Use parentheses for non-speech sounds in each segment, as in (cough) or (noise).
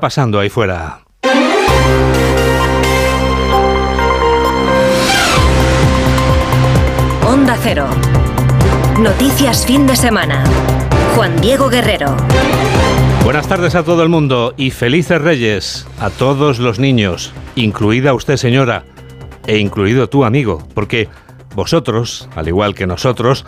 pasando ahí fuera. Onda Cero. Noticias fin de semana. Juan Diego Guerrero. Buenas tardes a todo el mundo y felices reyes a todos los niños, incluida usted señora, e incluido tú amigo, porque vosotros, al igual que nosotros,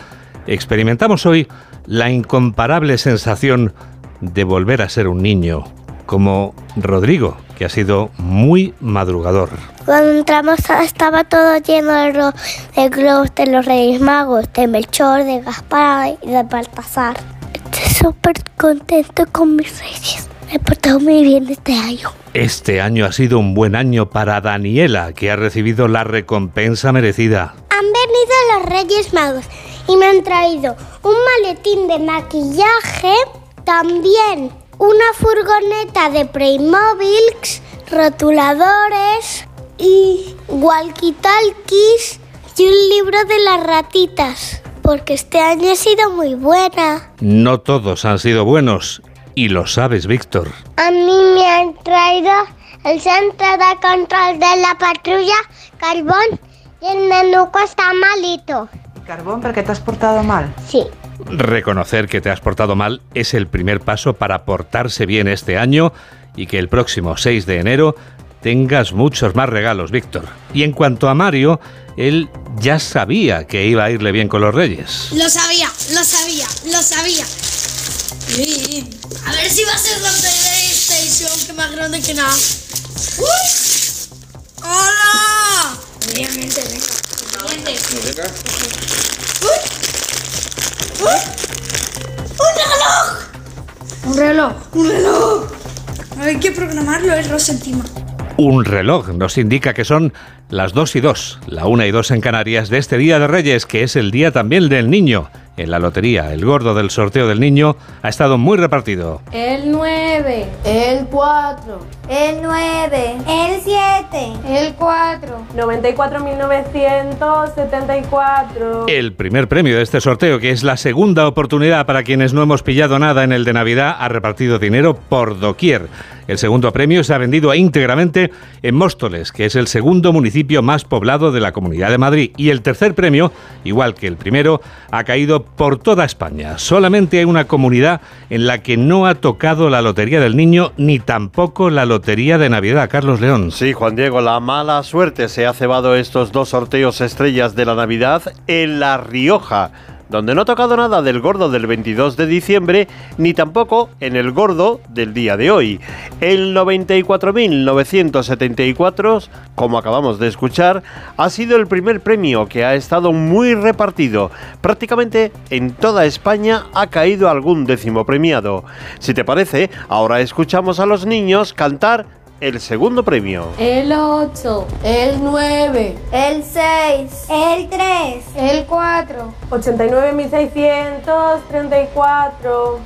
experimentamos hoy la incomparable sensación de volver a ser un niño, como Rodrigo, que ha sido muy madrugador. Cuando entramos estaba todo lleno de, de globos de los Reyes Magos, de Melchor, de Gaspar y de Baltasar. Estoy súper contento con mis reyes. Me he portado muy bien este año. Este año ha sido un buen año para Daniela, que ha recibido la recompensa merecida. Han venido los Reyes Magos y me han traído un maletín de maquillaje, también una furgoneta de Playmobil, rotuladores y walkie-talkies y un libro de las ratitas. Porque este año ha sido muy buena. No todos han sido buenos. Y lo sabes, Víctor. A mí me han traído el centro de control de la patrulla, carbón, y el menuco está malito. Carbón, porque te has portado mal. Sí. Reconocer que te has portado mal es el primer paso para portarse bien este año y que el próximo 6 de enero tengas muchos más regalos, Víctor. Y en cuanto a Mario, él ya sabía que iba a irle bien con los reyes. Lo sabía, lo sabía, lo sabía. A ver si va a ser la PlayStation, que más grande que nada. ¡Uy! ¡Hola! Obviamente, venga. ¡Un reloj! Un reloj, un reloj. Hay que programarlo, el rosa encima. Un reloj nos indica que son las 2 y 2, la 1 y 2 en Canarias de este Día de Reyes, que es el día también del niño. En la lotería, el gordo del sorteo del niño ha estado muy repartido. El 9, el 4, El 9, el 7, el 4, 94.974. El primer premio de este sorteo, que es la segunda oportunidad para quienes no hemos pillado nada en el de Navidad, ha repartido dinero por doquier. El segundo premio se ha vendido íntegramente en Móstoles, que es el segundo municipio más poblado de la Comunidad de Madrid. Y el tercer premio, igual que el primero, ha caído por toda España. Solamente hay una comunidad en la que no ha tocado la Lotería del Niño ni tampoco la Lotería de Navidad. Carlos León. Sí, Juan Diego, la mala suerte se ha cebado estos dos sorteos estrellas de la Navidad en La Rioja donde no ha tocado nada del gordo del 22 de diciembre, ni tampoco en el gordo del día de hoy. El 94.974, como acabamos de escuchar, ha sido el primer premio que ha estado muy repartido. Prácticamente en toda España ha caído algún décimo premiado. Si te parece, ahora escuchamos a los niños cantar el segundo premio. El 8, el 9, el 6, el 3, el 4, 89.634.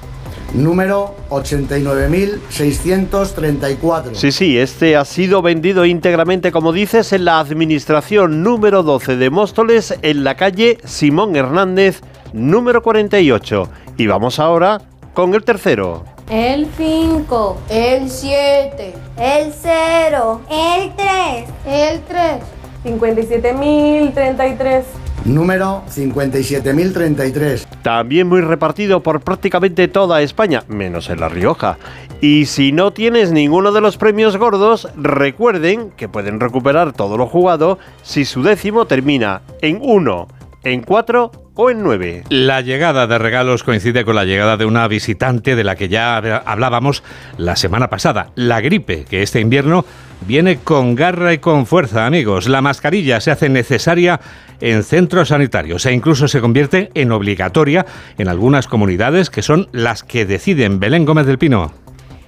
Número 89.634. Sí, sí, este ha sido vendido íntegramente, como dices, en la administración número 12 de Móstoles, en la calle Simón Hernández, número 48. Y vamos ahora con el tercero. El 5, el 7, el 0, el 3, el 3, 57.033. Número 57.033. También muy repartido por prácticamente toda España, menos en La Rioja. Y si no tienes ninguno de los premios gordos, recuerden que pueden recuperar todo lo jugado si su décimo termina en 1, en 4 o en 9. La llegada de regalos coincide con la llegada de una visitante de la que ya hablábamos la semana pasada, la gripe, que este invierno viene con garra y con fuerza, amigos. La mascarilla se hace necesaria en centros sanitarios e incluso se convierte en obligatoria en algunas comunidades que son las que deciden. Belén Gómez del Pino.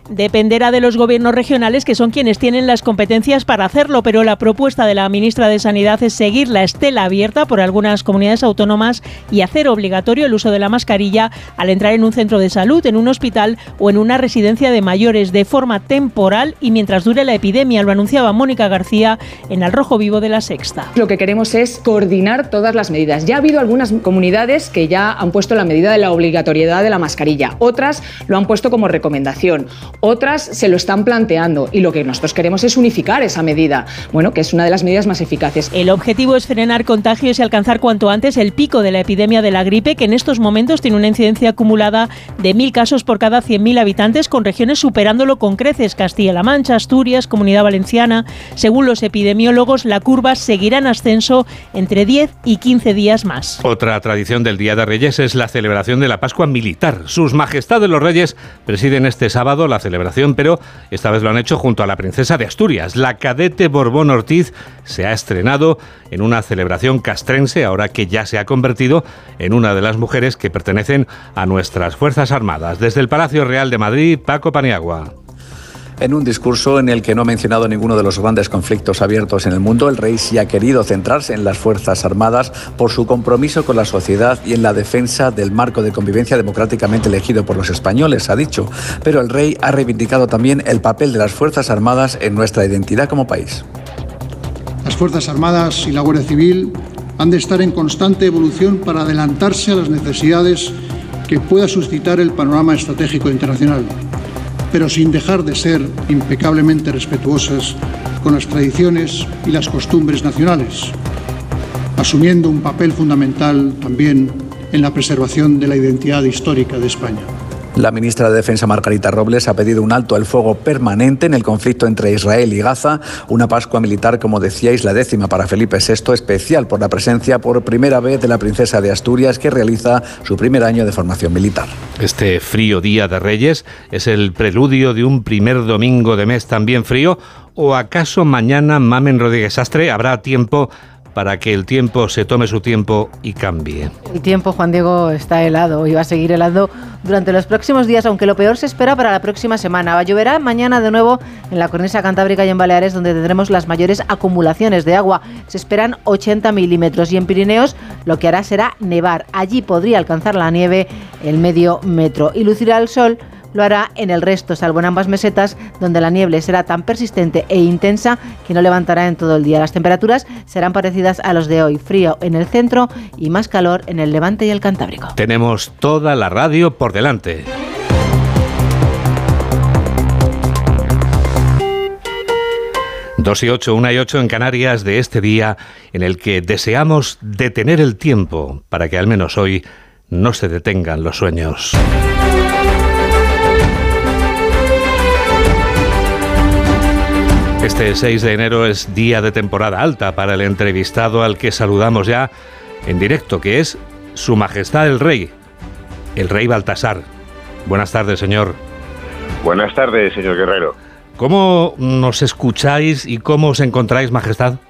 Dependerá de los gobiernos regionales que son quienes tienen las competencias para hacerlo, pero la propuesta de la ministra de Sanidad es seguir la estela abierta por algunas comunidades autónomas y hacer obligatorio el uso de la mascarilla al entrar en un centro de salud, en un hospital o en una residencia de mayores de forma temporal y mientras dure la epidemia, lo anunciaba Mónica García en Al Rojo Vivo de la Sexta. Lo que queremos es coordinar todas las medidas. Ya ha habido algunas comunidades que ya han puesto la medida de la obligatoriedad de la mascarilla, otras lo han puesto como recomendación otras se lo están planteando y lo que nosotros queremos es unificar esa medida, bueno, que es una de las medidas más eficaces. El objetivo es frenar contagios y alcanzar cuanto antes el pico de la epidemia de la gripe, que en estos momentos tiene una incidencia acumulada de mil casos por cada 100.000 habitantes, con regiones superándolo con creces, Castilla-La Mancha, Asturias, Comunidad Valenciana. Según los epidemiólogos, la curva seguirá en ascenso entre 10 y 15 días más. Otra tradición del Día de Reyes es la celebración de la Pascua Militar. Sus Majestades los Reyes presiden este sábado la celebración, pero esta vez lo han hecho junto a la princesa de Asturias. La cadete Borbón Ortiz se ha estrenado en una celebración castrense, ahora que ya se ha convertido en una de las mujeres que pertenecen a nuestras Fuerzas Armadas. Desde el Palacio Real de Madrid, Paco Paniagua. En un discurso en el que no ha mencionado ninguno de los grandes conflictos abiertos en el mundo, el rey sí ha querido centrarse en las Fuerzas Armadas por su compromiso con la sociedad y en la defensa del marco de convivencia democráticamente elegido por los españoles, ha dicho. Pero el rey ha reivindicado también el papel de las Fuerzas Armadas en nuestra identidad como país. Las Fuerzas Armadas y la Guardia Civil han de estar en constante evolución para adelantarse a las necesidades que pueda suscitar el panorama estratégico internacional pero sin dejar de ser impecablemente respetuosas con las tradiciones y las costumbres nacionales, asumiendo un papel fundamental también en la preservación de la identidad histórica de España. La ministra de Defensa Margarita Robles ha pedido un alto al fuego permanente en el conflicto entre Israel y Gaza, una Pascua militar, como decíais, la décima para Felipe VI, especial por la presencia por primera vez de la princesa de Asturias, que realiza su primer año de formación militar. Este frío día de Reyes es el preludio de un primer domingo de mes también frío, o acaso mañana Mamen Rodríguez Astre habrá tiempo para que el tiempo se tome su tiempo y cambie. El tiempo, Juan Diego, está helado y va a seguir helando durante los próximos días, aunque lo peor se espera para la próxima semana. Lloverá mañana de nuevo en la cornisa cantábrica y en Baleares, donde tendremos las mayores acumulaciones de agua. Se esperan 80 milímetros y en Pirineos lo que hará será nevar. Allí podría alcanzar la nieve el medio metro y lucirá el sol lo hará en el resto, salvo en ambas mesetas, donde la niebla será tan persistente e intensa que no levantará en todo el día. Las temperaturas serán parecidas a los de hoy, frío en el centro y más calor en el levante y el cantábrico. Tenemos toda la radio por delante. Dos y ocho, una y ocho en Canarias de este día en el que deseamos detener el tiempo para que al menos hoy no se detengan los sueños. Este 6 de enero es día de temporada alta para el entrevistado al que saludamos ya en directo, que es Su Majestad el Rey, el Rey Baltasar. Buenas tardes, señor. Buenas tardes, señor Guerrero. ¿Cómo nos escucháis y cómo os encontráis, Majestad?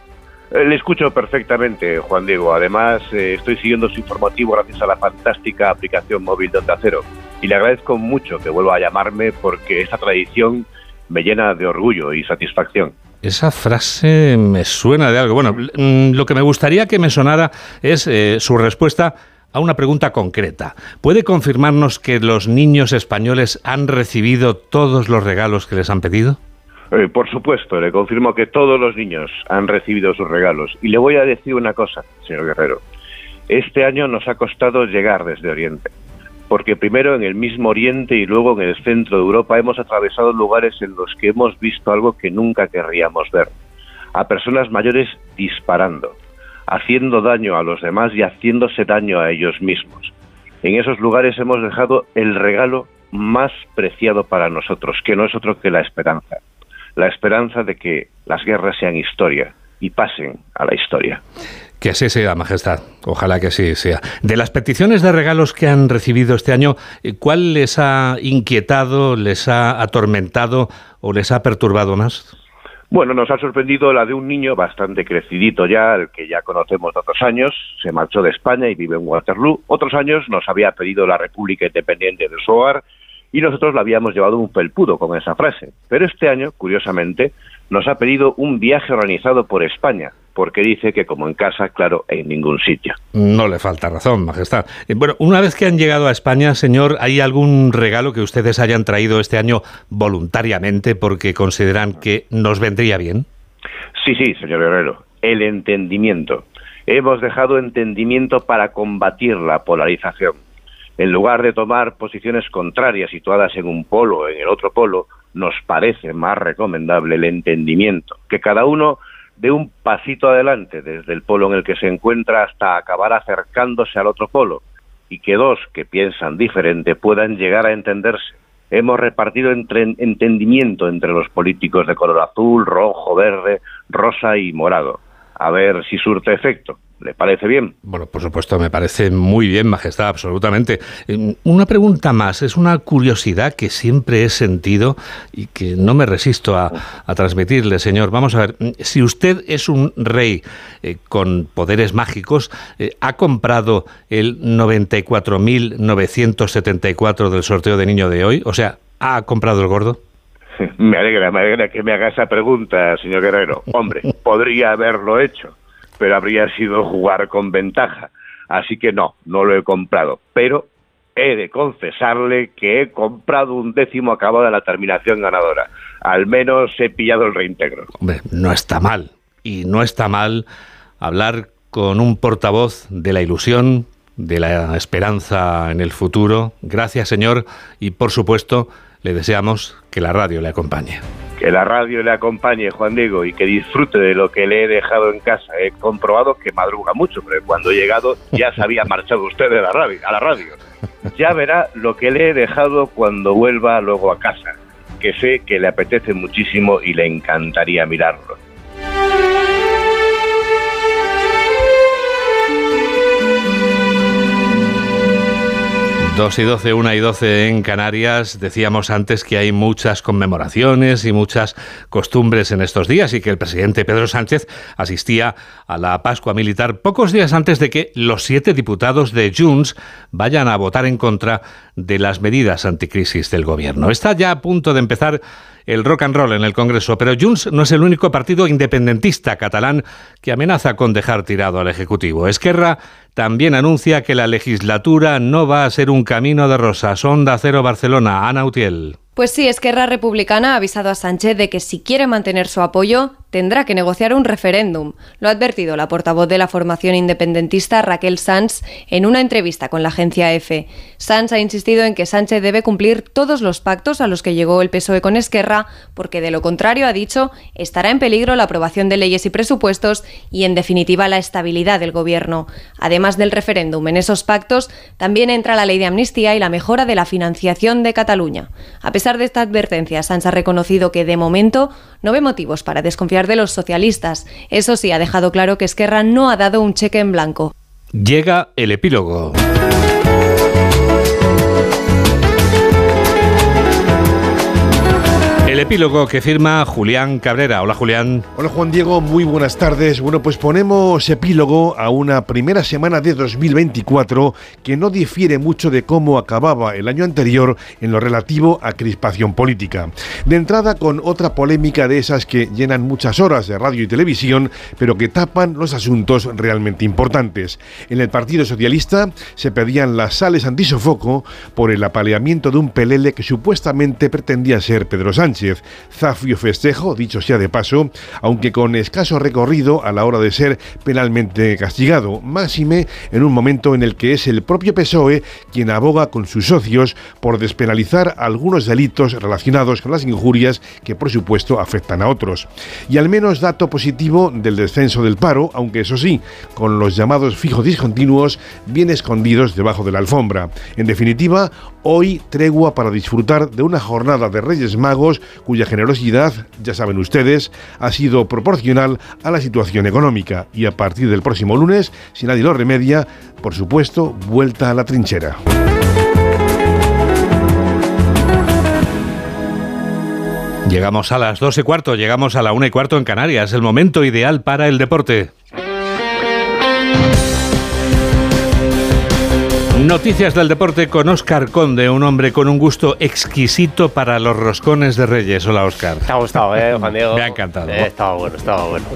Eh, le escucho perfectamente, Juan Diego. Además, eh, estoy siguiendo su informativo gracias a la fantástica aplicación móvil de Onda Cero. Y le agradezco mucho que vuelva a llamarme porque esta tradición me llena de orgullo y satisfacción. Esa frase me suena de algo. Bueno, mm, lo que me gustaría que me sonara es eh, su respuesta a una pregunta concreta. ¿Puede confirmarnos que los niños españoles han recibido todos los regalos que les han pedido? Eh, por supuesto, le confirmo que todos los niños han recibido sus regalos. Y le voy a decir una cosa, señor Guerrero. Este año nos ha costado llegar desde Oriente porque primero en el mismo Oriente y luego en el centro de Europa hemos atravesado lugares en los que hemos visto algo que nunca querríamos ver, a personas mayores disparando, haciendo daño a los demás y haciéndose daño a ellos mismos. En esos lugares hemos dejado el regalo más preciado para nosotros, que no es otro que la esperanza, la esperanza de que las guerras sean historia y pasen a la historia. Que así sea, Majestad. Ojalá que así sea. De las peticiones de regalos que han recibido este año, eh, ¿cuál les ha inquietado, les ha atormentado o les ha perturbado más? Bueno, nos ha sorprendido la de un niño bastante crecidito ya, el que ya conocemos otros años, se marchó de España y vive en Waterloo. Otros años nos había pedido la República Independiente de su hogar y nosotros le habíamos llevado un felpudo con esa frase. Pero este año, curiosamente, nos ha pedido un viaje organizado por España, porque dice que como en casa, claro, en ningún sitio. No le falta razón, Majestad. Eh, bueno, una vez que han llegado a España, señor, ¿hay algún regalo que ustedes hayan traído este año voluntariamente porque consideran que nos vendría bien? Sí, sí, señor Herrero, el entendimiento. Hemos dejado entendimiento para combatir la polarización. En lugar de tomar posiciones contrarias situadas en un polo o en el otro polo, nos parece más recomendable el entendimiento, que cada uno dé un pasito adelante desde el polo en el que se encuentra hasta acabar acercándose al otro polo y que dos que piensan diferente puedan llegar a entenderse. Hemos repartido entre entendimiento entre los políticos de color azul, rojo, verde, rosa y morado. A ver si surte efecto. ¿Le parece bien? Bueno, por supuesto, me parece muy bien, Majestad, absolutamente. Eh, una pregunta más, es una curiosidad que siempre he sentido y que no me resisto a, transmitirle, señor. Vamos a ver, si usted es un rey eh, con poderes mágicos, eh, ¿ha comprado el 94.974 del sorteo de niño de hoy? O sea, ¿ha comprado el gordo? (laughs) Me alegra, me alegra que me haga esa pregunta, señor Guerrero. Hombre, podría haberlo hecho pero habría sido jugar con ventaja. Así que no, no lo he comprado. Pero he de confesarle que he comprado un décimo acabado de la terminación ganadora. Al menos he pillado el reintegro. Hombre, no está mal. Y no está mal hablar con un portavoz de la ilusión, de la esperanza en el futuro. Gracias, señor. Y por supuesto, le deseamos que la radio le acompañe que la radio le acompañe, Juan Diego, y que disfrute de lo que le he dejado en casa. He comprobado que madruga mucho, pero cuando he llegado ya se había marchado usted de la radio, a la radio. Ya verá lo que le he dejado cuando vuelva luego a casa, que sé que le apetece muchísimo y le encantaría mirarlo. Dos y doce, una y doce en Canarias. Decíamos antes que hay muchas conmemoraciones y muchas costumbres en estos días y que el presidente Pedro Sánchez asistía a la Pascua Militar pocos días antes de que los siete diputados de Junts vayan a votar en contra de las medidas anticrisis del gobierno. Está ya a punto de empezar el rock and roll en el Congreso, pero Junts no es el único partido independentista catalán que amenaza con dejar tirado al Ejecutivo. Esquerra también anuncia que la legislatura no va a ser un camino de rosas. Onda Cero Barcelona, Ana Utiel. Pues sí, Esquerra Republicana ha avisado a Sánchez de que si quiere mantener su apoyo, tendrá que negociar un referéndum. Lo ha advertido la portavoz de la formación independentista Raquel Sanz en una entrevista con la agencia EFE. Sanz ha insistido en que Sánchez debe cumplir todos los pactos a los que llegó el PSOE con Esquerra, porque de lo contrario, ha dicho, estará en peligro la aprobación de leyes y presupuestos y, en definitiva, la estabilidad del gobierno. Además del referéndum en esos pactos, también entra la ley de amnistía y la mejora de la financiación de Cataluña. A pesar de esta advertencia, Sanz ha reconocido que de momento no ve motivos para desconfiar de los socialistas. Eso sí, ha dejado claro que Esquerra no ha dado un cheque en blanco. Llega el epílogo. Epílogo que firma Julián Cabrera. Hola Julián. Hola Juan Diego, muy buenas tardes. Bueno, pues ponemos epílogo a una primera semana de 2024 que no difiere mucho de cómo acababa el año anterior en lo relativo a crispación política. De entrada con otra polémica de esas que llenan muchas horas de radio y televisión, pero que tapan los asuntos realmente importantes. En el Partido Socialista se pedían las sales antisofoco por el apaleamiento de un pelele que supuestamente pretendía ser Pedro Sánchez. Zafio festejo, dicho sea de paso, aunque con escaso recorrido a la hora de ser penalmente castigado, máxime en un momento en el que es el propio PSOE quien aboga con sus socios por despenalizar algunos delitos relacionados con las injurias que por supuesto afectan a otros. Y al menos dato positivo del descenso del paro, aunque eso sí, con los llamados fijos discontinuos bien escondidos debajo de la alfombra. En definitiva, hoy tregua para disfrutar de una jornada de Reyes Magos cuya generosidad, ya saben ustedes, ha sido proporcional a la situación económica y a partir del próximo lunes, si nadie lo remedia, por supuesto, vuelta a la trinchera. Llegamos a las dos y cuarto, llegamos a la una y cuarto en Canarias, el momento ideal para el deporte. Noticias del deporte con Óscar Conde, un hombre con un gusto exquisito para los roscones de Reyes. Hola, Óscar. Te ha gustado, ¿eh, Juan Diego? Me ha encantado. Eh, estaba bueno, estaba bueno.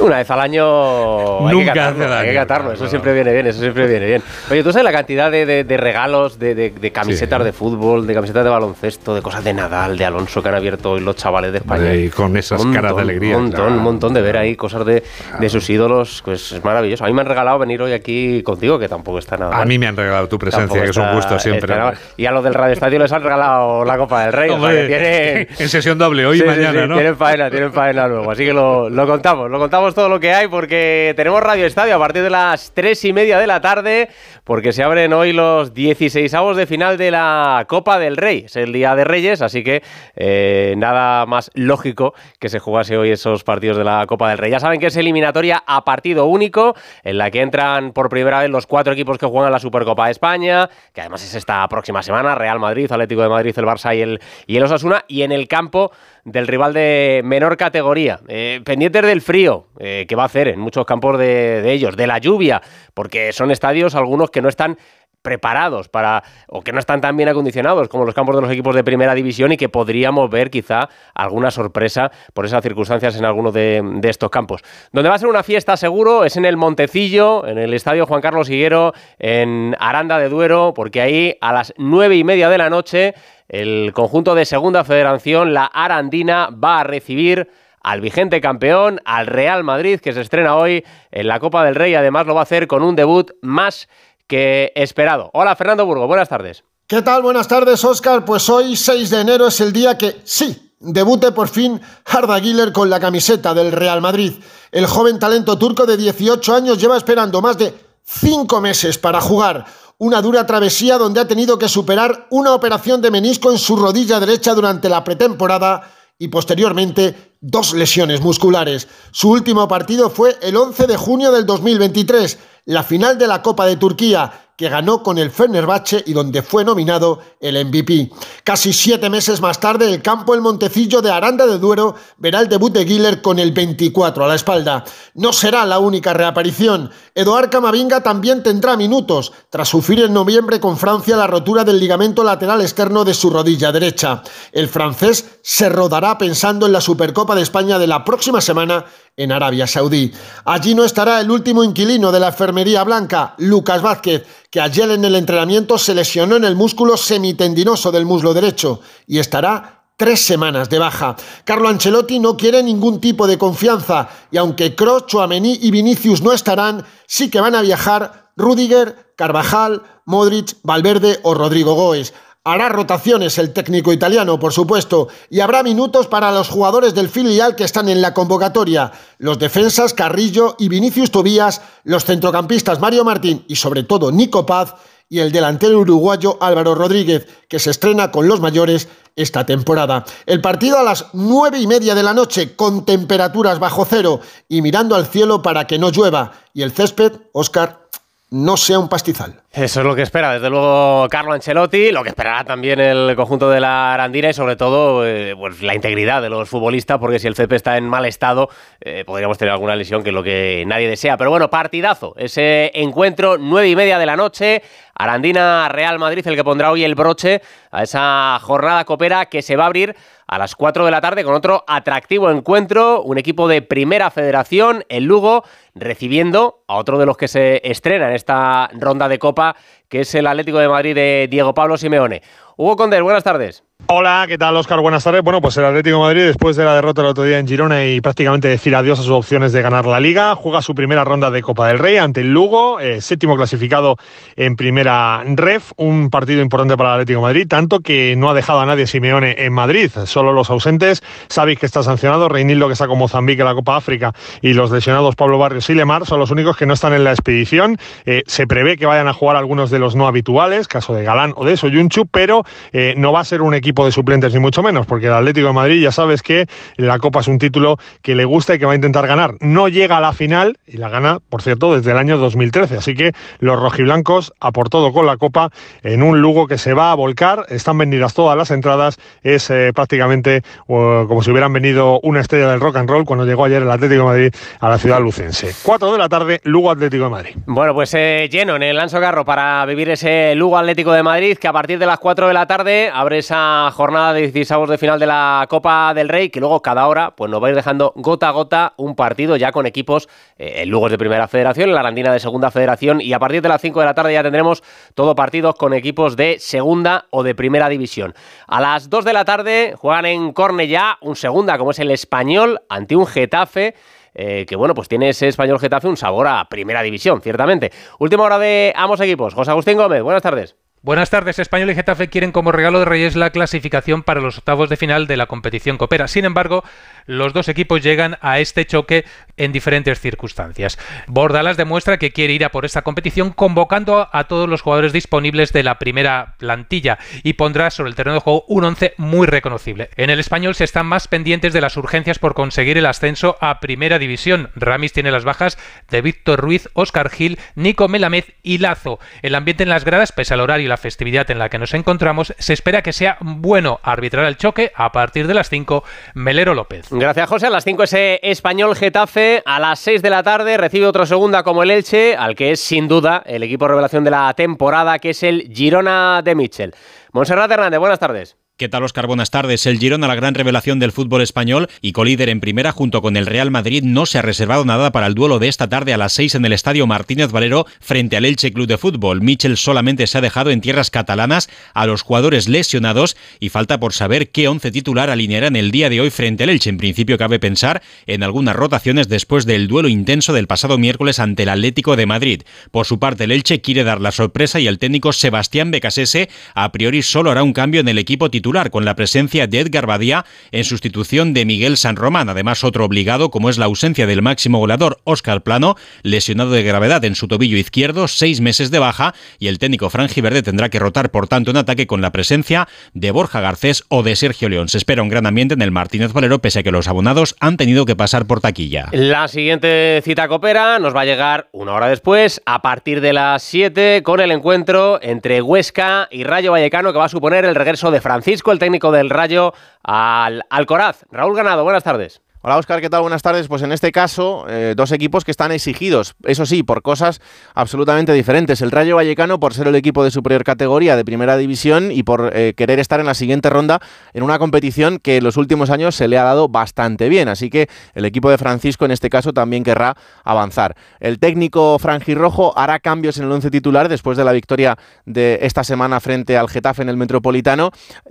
Una vez al año Nunca hay que catarlo, hace daño. hay que catarlo. Eso siempre viene bien, eso siempre viene bien. Oye, ¿tú sabes la cantidad de, de- de regalos, de, camisetas Sí. de fútbol, de camisetas de baloncesto, de cosas de Nadal, de Alonso que han abierto hoy los chavales de España? Y con esas caras de alegría, Un montón, claro. un montón de ver ahí cosas de, sus ídolos, pues es maravilloso. A mí me han regalado venir hoy aquí contigo, que tampoco está nada A mal. mí me han regalado regalado tu presencia, Tampoco que es un gusto siempre. hombre. Y a los del Radio Estadio les han regalado la Copa del Rey. o sea, Hombre, tienen- en sesión doble, hoy y Sí, mañana, sí, ¿no? Tienen faena, tienen faena luego. Así que lo, lo contamos, lo contamos todo lo que hay porque tenemos Radio Estadio a partir de las tres y media de la tarde porque se abren hoy los 16 de final de la Copa del Rey. Es el Día de Reyes, así que eh, nada más lógico que se jugase hoy esos partidos de la Copa del Rey. Ya saben que es eliminatoria a partido único en la que entran por primera vez los cuatro equipos que juegan la Supercopa España, que además es esta próxima semana, Real Madrid, Atlético de Madrid, el Barça y el, y el Osasuna, y en el campo del rival de menor categoría. Eh, pendientes del frío, eh, que va a hacer en muchos campos de, de ellos, de la lluvia, porque son estadios algunos que no están preparados para o que no están tan bien acondicionados como los campos de los equipos de primera división y que podríamos ver quizá alguna sorpresa por esas circunstancias en algunos de, de estos campos. Donde va a ser una fiesta seguro es en el Montecillo, en el Estadio Juan Carlos Higuero, en Aranda de Duero, porque ahí a las nueve y media de la noche el conjunto de Segunda Federación, la Arandina, va a recibir al vigente campeón, al Real Madrid, que se estrena hoy en la Copa del Rey. Además, lo va a hacer con un debut más que esperado. Hola, Fernando Burgo, buenas tardes. ¿Qué tal? Buenas tardes, Óscar. Pues hoy, 6 de enero, es el día que, sí, debute por fin Arda Güler con la camiseta del Real Madrid. El joven talento turco de 18 años lleva esperando más de 5 meses para jugar. Una dura travesía donde ha tenido que superar una operación de menisco en su rodilla derecha durante la pretemporada y posteriormente dos lesiones musculares. Su último partido fue el 11 de junio del 2023, la final de la Copa de Turquía, que ganó con el Fenerbahce y donde fue nominado el MVP. Casi siete meses más tarde, el campo El Montecillo de Aranda de Duero verá el debut de Güler con el 24 a la espalda. No será la única reaparición. Eduard Camavinga también tendrá minutos, tras sufrir en noviembre con Francia la rotura del ligamento lateral externo de su rodilla derecha. El francés se rodará pensando en la Supercopa de España de la próxima semana en Arabia Saudí. Allí no estará el último inquilino de la enfermería blanca, Lucas Vázquez, que ayer en el entrenamiento se lesionó en el músculo semitendinoso del muslo derecho y estará tres semanas de baja. Carlo Ancelotti no quiere ningún tipo de confianza y aunque Kroos, Chouameni y Vinicius no estarán, sí que van a viajar Rudiger, Carvajal, Modric, Valverde o Rodrigo Goes. Hará rotaciones el técnico italiano, por supuesto, y habrá minutos para los jugadores del filial que están en la convocatoria. Los defensas Carrillo y Vinicius Tobías, los centrocampistas Mario Martín y sobre todo Nico Paz y el delantero uruguayo Álvaro Rodríguez, que se estrena con los mayores esta temporada. El partido a las nueve y media de la noche, con temperaturas bajo cero y mirando al cielo para que no llueva. Y el césped, Oscar, no sea un pastizal. Eso es lo que espera, desde luego, Carlo Ancelotti, lo que esperará también el conjunto de la Arandina y sobre todo eh, pues, la integridad de los futbolistas, porque si el CP está en mal estado, eh, podríamos tener alguna lesión que es lo que nadie desea. Pero bueno, partidazo, ese encuentro, nueve y media de la noche, Arandina Real Madrid, el que pondrá hoy el broche a esa jornada copera que se va a abrir a las 4 de la tarde con otro atractivo encuentro, un equipo de primera federación, el Lugo, recibiendo a otro de los que se estrena en esta ronda de Copa, que es el Atlético de Madrid de Diego Pablo Simeone. Hugo Condel, buenas tardes. Hola, ¿qué tal, Oscar? Buenas tardes. Bueno, pues el Atlético Madrid, después de la derrota el otro día en Girona y prácticamente decir adiós a sus opciones de ganar la Liga, juega su primera ronda de Copa del Rey ante el Lugo, eh, séptimo clasificado en primera ref, un partido importante para el Atlético Madrid, tanto que no ha dejado a nadie Simeone en Madrid, solo los ausentes, Savic que está sancionado, Reinildo que está con Mozambique en la Copa África y los lesionados Pablo Barrios y Lemar son los únicos que no están en la expedición. Eh, se prevé que vayan a jugar algunos de los no habituales, caso de Galán o de Soyunchu, pero eh, no va a ser un equipo de suplentes ni mucho menos, porque el Atlético de Madrid ya sabes que la Copa es un título que le gusta y que va a intentar ganar. No llega a la final y la gana, por cierto, desde el año 2013. Así que los rojiblancos a por todo con la Copa en un Lugo que se va a volcar. Están vendidas todas las entradas. Es eh, prácticamente como si hubieran venido una estrella del rock and roll cuando llegó ayer el Atlético de Madrid a la ciudad lucense. 4 de la tarde, Lugo Atlético de Madrid. Bueno, pues eh, lleno en el Lanzo Garro para vivir ese Lugo Atlético de Madrid que a partir de las 4 de la tarde abre esa jornada de 16 de final de la Copa del Rey, que luego cada hora pues nos va dejando gota a gota un partido ya con equipos, eh, el de Primera Federación, la Arandina de Segunda Federación y a partir de las 5 de la tarde ya tendremos todo partidos con equipos de Segunda o de Primera División. A las 2 de la tarde juegan en Cornellá un Segunda como es el Español ante un Getafe eh, que bueno, pues tiene ese español Getafe un sabor a primera división, ciertamente. Última hora de ambos equipos. José Agustín Gómez, buenas tardes. Buenas tardes. Español y Getafe quieren como regalo de Reyes la clasificación para los octavos de final de la competición Copera. Sin embargo, los dos equipos llegan a este choque en diferentes circunstancias. Bordalas demuestra que quiere ir a por esta competición convocando a todos los jugadores disponibles de la primera plantilla y pondrá sobre el terreno de juego un once muy reconocible. En el español se están más pendientes de las urgencias por conseguir el ascenso a primera división. Ramis tiene las bajas de Víctor Ruiz, Óscar Gil, Nico Melamed y Lazo. El ambiente en las gradas, pese al horario la festividad en la que nos encontramos, se espera que sea bueno arbitrar el choque a partir de las 5 Melero López. Gracias José, a las 5 ese español Getafe, a las 6 de la tarde recibe otro segunda como el Elche, al que es sin duda el equipo revelación de la temporada, que es el Girona de Mitchell. Monserrat Hernández, buenas tardes. ¿Qué tal, Oscar? Buenas tardes. El Girona, la gran revelación del fútbol español y colíder en primera junto con el Real Madrid, no se ha reservado nada para el duelo de esta tarde a las 6 en el Estadio Martínez Valero frente al Elche Club de Fútbol. Michel solamente se ha dejado en tierras catalanas a los jugadores lesionados y falta por saber qué once titular alineará en el día de hoy frente al Elche. En principio cabe pensar en algunas rotaciones después del duelo intenso del pasado miércoles ante el Atlético de Madrid. Por su parte, el Elche quiere dar la sorpresa y el técnico Sebastián Becasese a priori solo hará un cambio en el equipo titular con la presencia de Edgar Badía en sustitución de Miguel San Román. Además, otro obligado, como es la ausencia del máximo goleador Óscar Plano, lesionado de gravedad en su tobillo izquierdo, seis meses de baja, y el técnico Verde tendrá que rotar, por tanto, en ataque con la presencia de Borja Garcés o de Sergio León. Se espera un gran ambiente en el Martínez Valero, pese a que los abonados han tenido que pasar por taquilla. La siguiente cita copera nos va a llegar una hora después, a partir de las 7, con el encuentro entre Huesca y Rayo Vallecano, que va a suponer el regreso de Francisco el técnico del Rayo, al Alcoraz. Raúl Ganado, buenas tardes. Hola Oscar, ¿qué tal? Buenas tardes. Pues en este caso, eh, dos equipos que están exigidos, eso sí, por cosas absolutamente diferentes. El Rayo Vallecano por ser el equipo de superior categoría de primera división y por eh, querer estar en la siguiente ronda en una competición que en los últimos años se le ha dado bastante bien. Así que el equipo de Francisco en este caso también querrá avanzar. El técnico Rojo hará cambios en el once titular después de la victoria de esta semana frente al Getafe en el Metropolitano.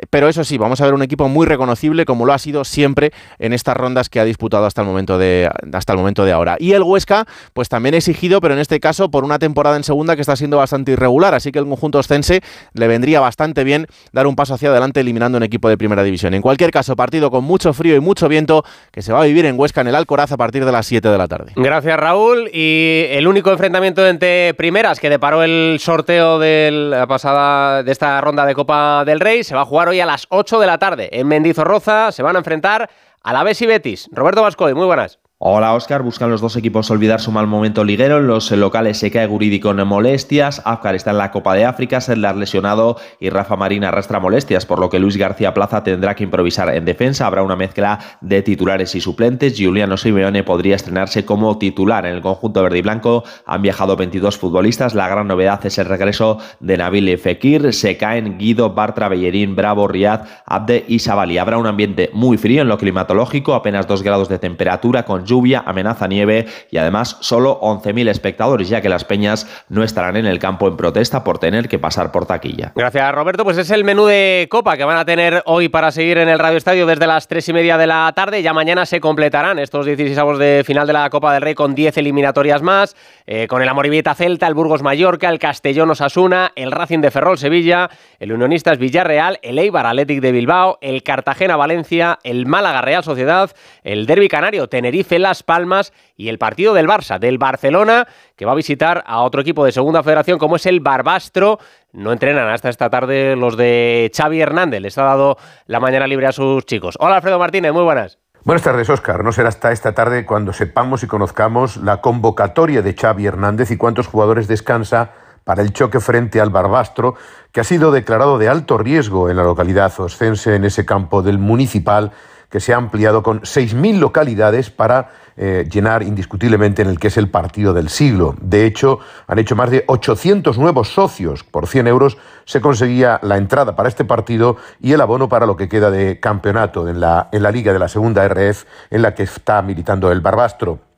Pero eso sí, vamos a ver un equipo muy reconocible como lo ha sido siempre en estas rondas que ha disputado hasta el momento de hasta el momento de ahora. Y el Huesca, pues también exigido, pero en este caso por una temporada en segunda que está siendo bastante irregular, así que el conjunto oscense le vendría bastante bien dar un paso hacia adelante eliminando un equipo de primera división. En cualquier caso, partido con mucho frío y mucho viento que se va a vivir en Huesca en el Alcoraz a partir de las 7 de la tarde. Gracias, Raúl. Y el único enfrentamiento entre primeras que deparó el sorteo de la pasada de esta ronda de Copa del Rey se va a jugar hoy a las 8 de la tarde en Mendizorroza. Se van a enfrentar Alavés y Betis. Roberto Vascoy, muy buenas. Hola Oscar, buscan los dos equipos olvidar su mal momento liguero. Los locales se cae Guridi con molestias. Afkar está en la Copa de África, Sedlar lesionado y Rafa Marina arrastra molestias, por lo que Luis García Plaza tendrá que improvisar en defensa. Habrá una mezcla de titulares y suplentes. Giuliano Simeone podría estrenarse como titular. En el conjunto verde y blanco han viajado 22 futbolistas. La gran novedad es el regreso de Nabil Fekir. Se caen Guido, Bartra, Bellerín, Bravo, Riad, Abde y Sabali. Habrá un ambiente muy frío en lo climatológico, apenas 2 grados de temperatura con lluvia, amenaza nieve y además solo 11.000 espectadores, ya que las peñas no estarán en el campo en protesta por tener que pasar por taquilla. Gracias, Roberto. Pues es el menú de Copa que van a tener hoy para seguir en el Radio Estadio desde las 3 y media de la tarde. Ya mañana se completarán estos 16 avos de final de la Copa del Rey con 10 eliminatorias más, eh, con el Amoribita Celta, el Burgos Mallorca, el Castellón Osasuna, el Racing de Ferrol Sevilla, el Unionistas Villarreal, el Eibar Athletic de Bilbao, el Cartagena Valencia, el Málaga Real Sociedad, el Derby Canario Tenerife Las Palmas y el partido del Barça, del Barcelona, que va a visitar a otro equipo de segunda federación como es el Barbastro. No entrenan hasta esta tarde los de Xavi Hernández. Les ha dado la mañana libre a sus chicos. Hola Alfredo Martínez, muy buenas. Buenas tardes, Óscar. No será hasta esta tarde cuando sepamos y conozcamos la convocatoria de Xavi Hernández y cuántos jugadores descansa para el choque frente al Barbastro, que ha sido declarado de alto riesgo en la localidad oscense, en ese campo del municipal, que se ha ampliado con 6.000 localidades para eh, llenar indiscutiblemente en el que es el partido del siglo. De hecho, han hecho más de 800 nuevos socios. Por 100 euros se conseguía la entrada para este partido y el abono para lo que queda de campeonato en la, en la liga de la segunda RF en la que está militando el Barbastro.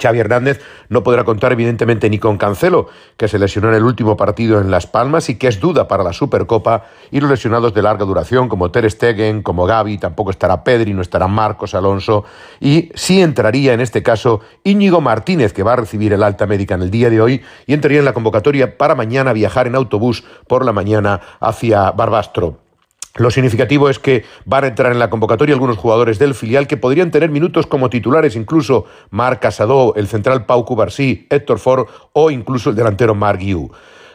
Xavi Hernández no podrá contar evidentemente ni con Cancelo, que se lesionó en el último partido en Las Palmas y que es duda para la Supercopa, y los lesionados de larga duración como Ter Stegen, como Gaby, tampoco estará Pedri, no estará Marcos Alonso, y sí entraría en este caso Íñigo Martínez, que va a recibir el alta médica en el día de hoy, y entraría en la convocatoria para mañana viajar en autobús por la mañana hacia Barbastro. Lo significativo es que van a entrar en la convocatoria algunos jugadores del filial que podrían tener minutos como titulares, incluso Marc Casado, el central Pau Cubarsí, Héctor Ford o incluso el delantero Marc Guiu.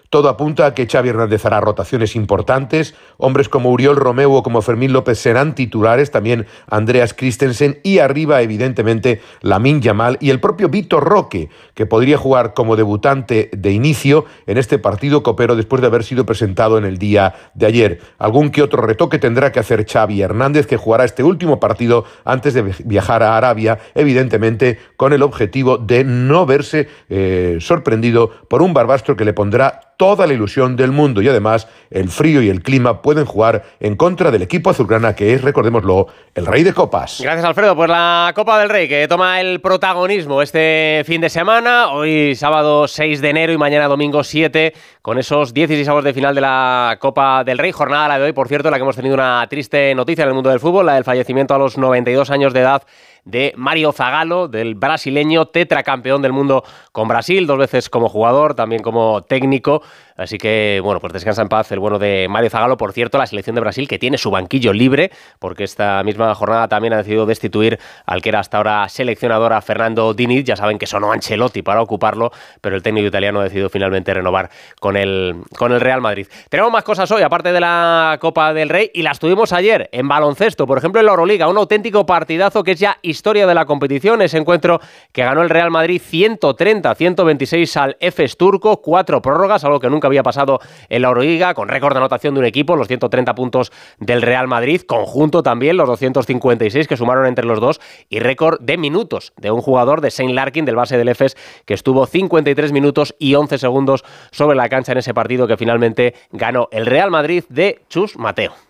Todo apunta a que Xavi Hernández hará rotaciones importantes. Hombres como Uriol Romeu o como Fermín López serán titulares, también Andreas Christensen y arriba, evidentemente, Lamin Yamal y el propio Víctor Roque, que podría jugar como debutante de inicio en este partido copero después de haber sido presentado en el día de ayer. Algún que otro retoque tendrá que hacer Xavi Hernández, que jugará este último partido antes de viajar a Arabia, evidentemente con el objetivo de no verse eh, sorprendido por un barbastro que le pondrá toda la ilusión del mundo. Y además el frío y el clima pueden jugar en contra del equipo azulgrana que es, recordémoslo, el rey de copas. Gracias Alfredo, pues la Copa del Rey que toma el protagonismo este fin de semana, hoy sábado 6 de enero y mañana domingo 7 con esos 16 avos de final de la Copa del Rey, jornada la de hoy, por cierto, la que hemos tenido una triste noticia en el mundo del fútbol, la del fallecimiento a los 92 años de edad de Mario Zagallo, del brasileño tetracampeón del mundo con Brasil, dos veces como jugador, también como técnico. Así que, bueno, pues descansa en paz el bueno de Mario Zagallo. Por cierto, la selección de Brasil que tiene su banquillo libre, porque esta misma jornada también ha decidido destituir al que era hasta ahora seleccionadora Fernando Diniz. Ya saben que sonó Ancelotti para ocuparlo, pero el técnico italiano ha decidido finalmente renovar con el, con el Real Madrid. Tenemos más cosas hoy, aparte de la Copa del Rey, y las tuvimos ayer en baloncesto, por ejemplo en la Euroliga, un auténtico partidazo que es ya historia de la competición. Ese encuentro que ganó el Real Madrid 130-126 al EFES turco, cuatro prórrogas, algo que nunca había pasado en la Euroliga, con récord de anotación de un equipo, los 130 puntos del Real Madrid, conjunto también, los 256 que sumaron entre los dos, y récord de minutos de un jugador de Saint Larkin, del base del EFES, que estuvo 53 minutos y 11 segundos sobre la cancha en ese partido que finalmente ganó el Real Madrid de Chus Mateo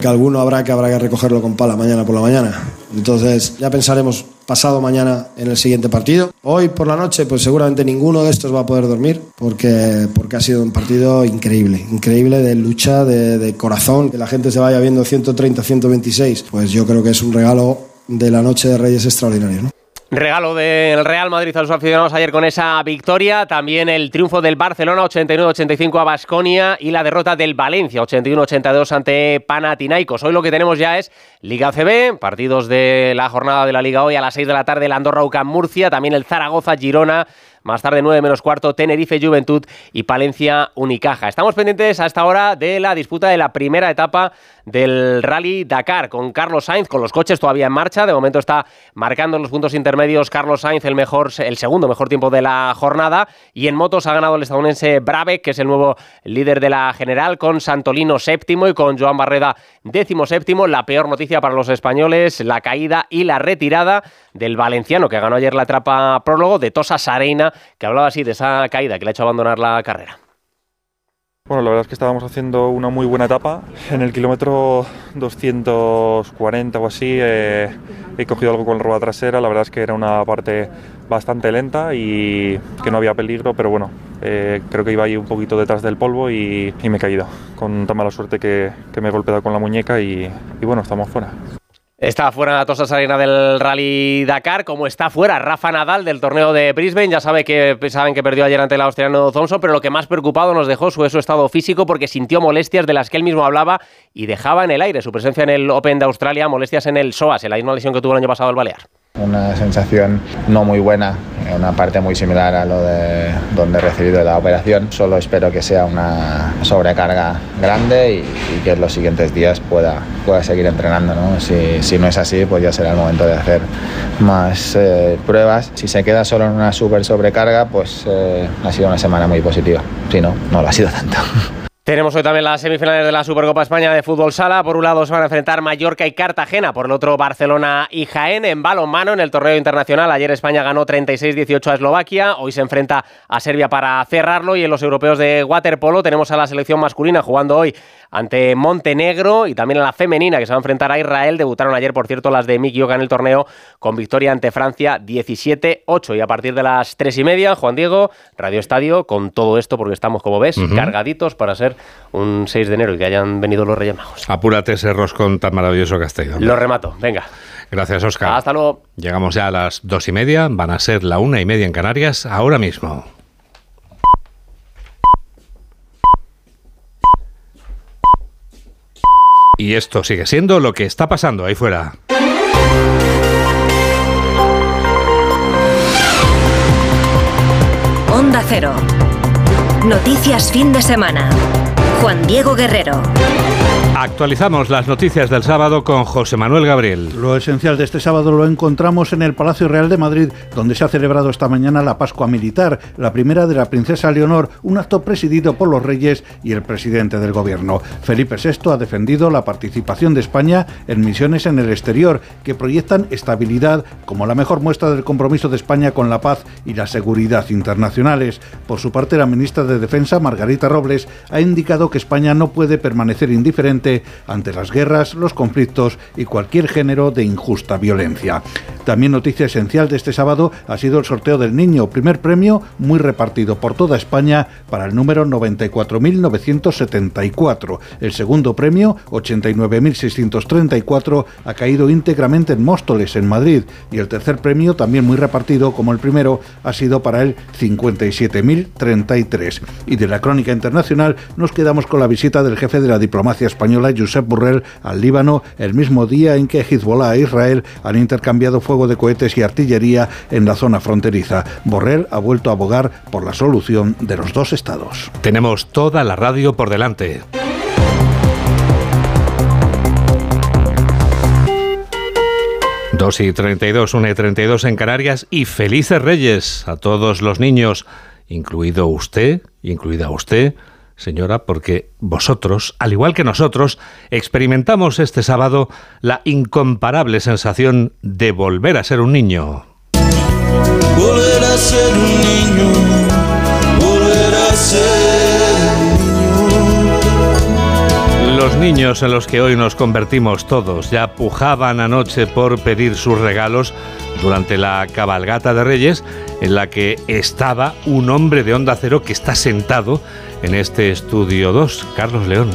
que alguno habrá que habrá que recogerlo con pala mañana por la mañana. Entonces ya pensaremos pasado mañana en el siguiente partido. Hoy por la noche pues seguramente ninguno de estos va a poder dormir porque, porque ha sido un partido increíble, increíble de lucha, de, de corazón, que la gente se vaya viendo 130, 126, pues yo creo que es un regalo de la noche de Reyes extraordinario. ¿no? Regalo del Real Madrid a los aficionados ayer con esa victoria. También el triunfo del Barcelona 89-85 a Basconia y la derrota del Valencia 81-82 ante Panathinaikos. Hoy lo que tenemos ya es Liga CB, partidos de la jornada de la Liga hoy a las 6 de la tarde, el Andorra UCAM Murcia, también el Zaragoza Girona. Más tarde, 9 menos cuarto, Tenerife Juventud y Palencia Unicaja. Estamos pendientes a esta hora de la disputa de la primera etapa del Rally Dakar con Carlos Sainz, con los coches todavía en marcha. De momento está marcando en los puntos intermedios Carlos Sainz el, mejor, el segundo mejor tiempo de la jornada. Y en motos ha ganado el estadounidense Brave, que es el nuevo líder de la general, con Santolino séptimo y con Joan Barreda décimo séptimo. La peor noticia para los españoles, la caída y la retirada del valenciano que ganó ayer la etapa prólogo de Tosa Sareina, que hablaba así de esa caída que le ha hecho abandonar la carrera. Bueno, la verdad es que estábamos haciendo una muy buena etapa. En el kilómetro 240 o así eh, he cogido algo con la rueda trasera. La verdad es que era una parte bastante lenta y que no había peligro, pero bueno, eh, creo que iba ahí un poquito detrás del polvo y, me he caído. Con tan mala suerte que, me he golpeado con la muñeca y bueno, estamos fuera. Está fuera la Tosa Sarena del Rally Dakar, como está fuera Rafa Nadal del torneo de Brisbane. Ya sabe que saben que perdió ayer ante el australiano Thompson, pero lo que más preocupado nos dejó su, su estado físico porque sintió molestias de las que él mismo hablaba y dejaba en el aire su presencia en el Open de Australia, molestias en el SOAS, en la misma lesión que tuvo el año pasado el Balear. Una sensación no muy buena, una parte muy similar a lo de donde he recibido la operación. Solo espero que sea una sobrecarga grande y, y que en los siguientes días pueda, pueda seguir entrenando. ¿no? Si, si, no es así, pues ya será el momento de hacer más eh, pruebas. Si se queda solo en una super sobrecarga, pues eh, ha sido una semana muy positiva. Si no, no lo ha sido tanto. (laughs) Tenemos hoy también las semifinales de la Supercopa España de Fútbol Sala. Por un lado se van a enfrentar Mallorca y Cartagena, por el otro Barcelona y Jaén en balonmano en el torneo internacional. Ayer España ganó 36-18 a Eslovaquia, hoy se enfrenta a Serbia para cerrarlo y en los europeos de waterpolo tenemos a la selección masculina jugando hoy ante Montenegro y también a la femenina que se va a enfrentar a Israel. Debutaron ayer, por cierto, las de Miki Oka en el torneo con victoria ante Francia 17-8. Y a partir de las tres y media, Juan Diego, Radio Estadio, con todo esto, porque estamos, como ves, cargaditos para ser un 6 de enero y que hayan venido los Reyes Magos. Apúrate ese roscón tan maravilloso que has traído. Lo remato, venga. Gracias, Oscar. Hasta luego. Llegamos ya a las dos y media, van a ser la una y media en Canarias, ahora mismo. Y esto sigue siendo lo que está pasando ahí fuera. Onda Cero. Noticias fin de semana. Juan Diego Guerrero. Actualizamos las noticias del sábado con José Manuel Gabriel. Lo esencial de este sábado lo encontramos en el Palacio Real de Madrid, donde se ha celebrado esta mañana la Pascua Militar, la primera de la princesa Leonor, un acto presidido por los reyes y el presidente del gobierno. Felipe VI ha defendido la participación de España en misiones en el exterior que proyectan estabilidad como la mejor muestra del compromiso de España con la paz y la seguridad internacionales. Por su parte, la ministra de Defensa, Margarita Robles, ha indicado que España no puede permanecer indiferente ante las guerras, los conflictos y cualquier género de injusta violencia. También noticia esencial de este sábado ha sido el sorteo del niño, primer premio muy repartido por toda España para el número 94.974. El segundo premio, 89.634, ha caído íntegramente en Móstoles, en Madrid, y el tercer premio, también muy repartido como el primero, ha sido para el 57.033. Y de la crónica internacional nos quedamos con la visita del jefe de la diplomacia española Josep Borrell al Líbano el mismo día en que Hezbollah e Israel han intercambiado fuego de cohetes y artillería en la zona fronteriza. Borrell ha vuelto a abogar por la solución de los dos estados. Tenemos toda la radio por delante. Dos y 32, 1 y 32 en Canarias y felices reyes a todos los niños, incluido usted, incluida usted, señora, porque vosotros, al igual que nosotros, experimentamos este sábado la incomparable sensación de volver a ser un niño. Volver a ser un niño, volver a ser Los niños en los que hoy nos convertimos todos ya pujaban anoche por pedir sus regalos durante la cabalgata de Reyes, en la que estaba un hombre de onda cero que está sentado en este estudio 2, Carlos León.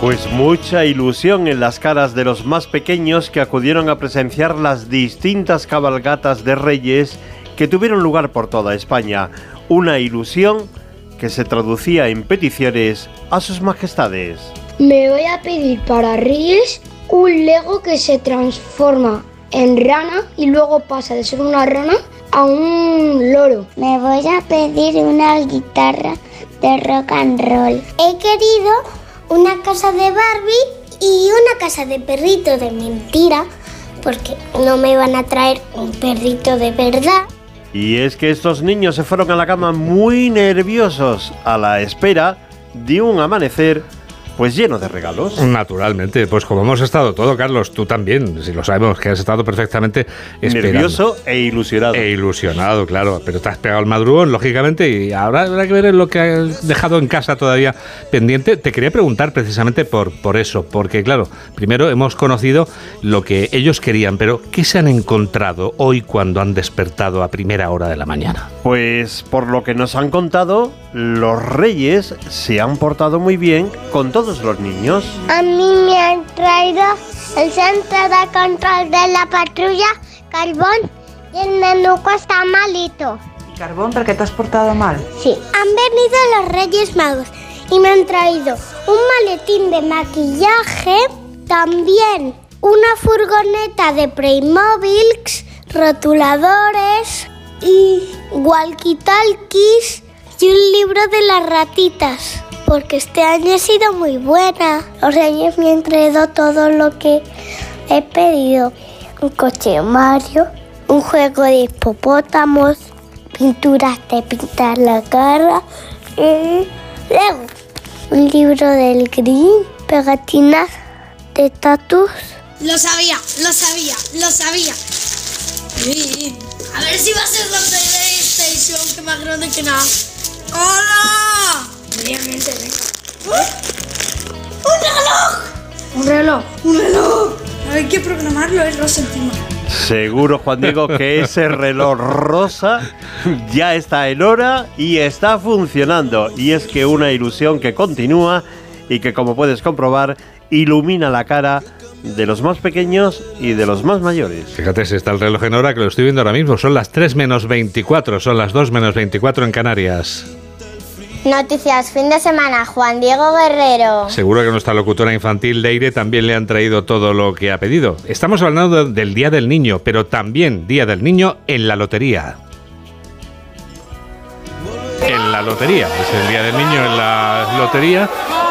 Pues mucha ilusión en las caras de los más pequeños que acudieron a presenciar las distintas cabalgatas de Reyes que tuvieron lugar por toda España. Una ilusión que se traducía en peticiones a sus majestades. Me voy a pedir para Reyes un Lego que se transforma en rana y luego pasa de ser una rana a un loro. Me voy a pedir una guitarra de rock and roll. He querido una casa de Barbie y una casa de perrito de mentira, porque no me van a traer un perrito de verdad. Y es que estos niños se fueron a la cama muy nerviosos a la espera de un amanecer pues lleno de regalos. Naturalmente, pues como hemos estado todo, Carlos, tú también, si lo sabemos, que has estado perfectamente esperando. Nervioso e ilusionado. E ilusionado, claro, pero te has pegado el madrugón, lógicamente, y ahora habrá que ver lo que has dejado en casa todavía pendiente. Te quería preguntar precisamente por, por eso, porque claro, primero hemos conocido lo que ellos querían, pero ¿qué se han encontrado hoy cuando han despertado a primera hora de la mañana? Pues por lo que nos han contado, los reyes se han portado muy bien con todos los niños. A mí me han traído el centro de control de la patrulla, Carbón, y el nenuco está malito. Carbón, ¿por qué te has portado mal? Sí, han venido los Reyes Magos y me han traído un maletín de maquillaje, también una furgoneta de Playmobil, rotuladores y walkie-talkies y un libro de las ratitas. Porque este año he sido muy buena. Los reyes me han traído todo lo que he pedido. Un coche Mario, un juego de hipopótamos, pinturas de pintar la cara y luego un libro del Green, pegatinas de tatus. Lo sabía, lo sabía, lo sabía. Sí. A ver si va a ser la PlayStation, que más grande que nada. ¡Hola! Obviamente, venga. ¡Uh! Un reloj. Un reloj. Hay que programarlo, es rosa encima. Seguro, Juan Diego, que ese reloj rosa ya está en hora y está funcionando. Y es que una ilusión que continúa y que, como puedes comprobar, ilumina la cara de los más pequeños y de los más mayores. Fíjate si está el reloj en hora que lo estoy viendo ahora mismo. Son las 3 menos 24, son las 2 menos 24 en Canarias. Noticias fin de semana, Juan Diego Guerrero. Seguro que nuestra locutora infantil Leire también le han traído todo lo que ha pedido. Estamos hablando del Día del Niño, pero también Día del Niño en la lotería. La lotería, es el Día del Niño en la lotería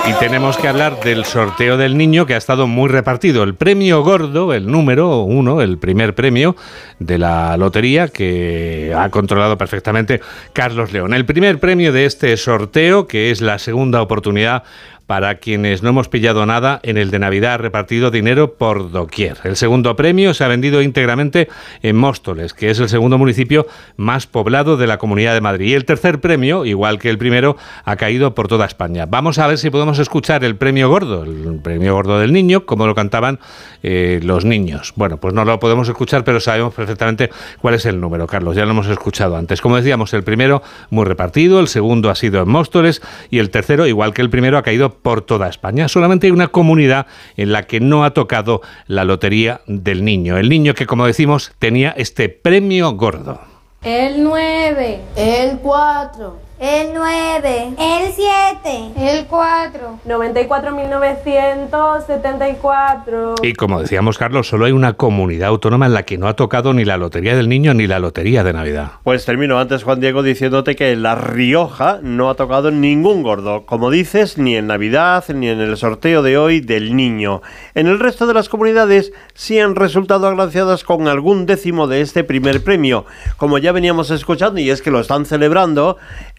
y tenemos que hablar del sorteo del niño que ha estado muy repartido. El premio gordo, el número uno, el primer premio de la lotería que ha controlado perfectamente Carlos León. El primer premio de este sorteo, que es la segunda oportunidad para quienes no hemos pillado nada, en el de Navidad ha repartido dinero por doquier. El segundo premio se ha vendido íntegramente en Móstoles, que es el segundo municipio más poblado de la Comunidad de Madrid. Y el tercer premio, igual que el primero, ha caído por toda España. Vamos a ver si podemos escuchar el premio gordo, el premio gordo del niño, como lo cantaban eh, los niños. Bueno, pues no lo podemos escuchar, pero sabemos perfectamente cuál es el número, Carlos. Ya lo hemos escuchado antes. Como decíamos, el primero muy repartido, el segundo ha sido en Móstoles y el tercero, igual que el primero, ha caído por toda España. Solamente hay una comunidad en la que no ha tocado la lotería del niño. El niño que, como decimos, tenía este premio gordo. El 9, el 4, el 9, el 7, el 4, 94.974. Y como decíamos, Carlos, solo hay una comunidad autónoma en la que no ha tocado ni la lotería del niño ni la lotería de Navidad. Pues termino antes, Juan Diego, diciéndote que La Rioja no ha tocado ningún gordo, como dices, ni en Navidad ni en el sorteo de hoy del niño. En el resto de las comunidades sí han resultado agraciadas con algún décimo de este primer premio, como ya veníamos escuchando, y es que lo están celebrando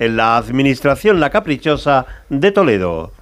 en la Administración La Caprichosa de Toledo.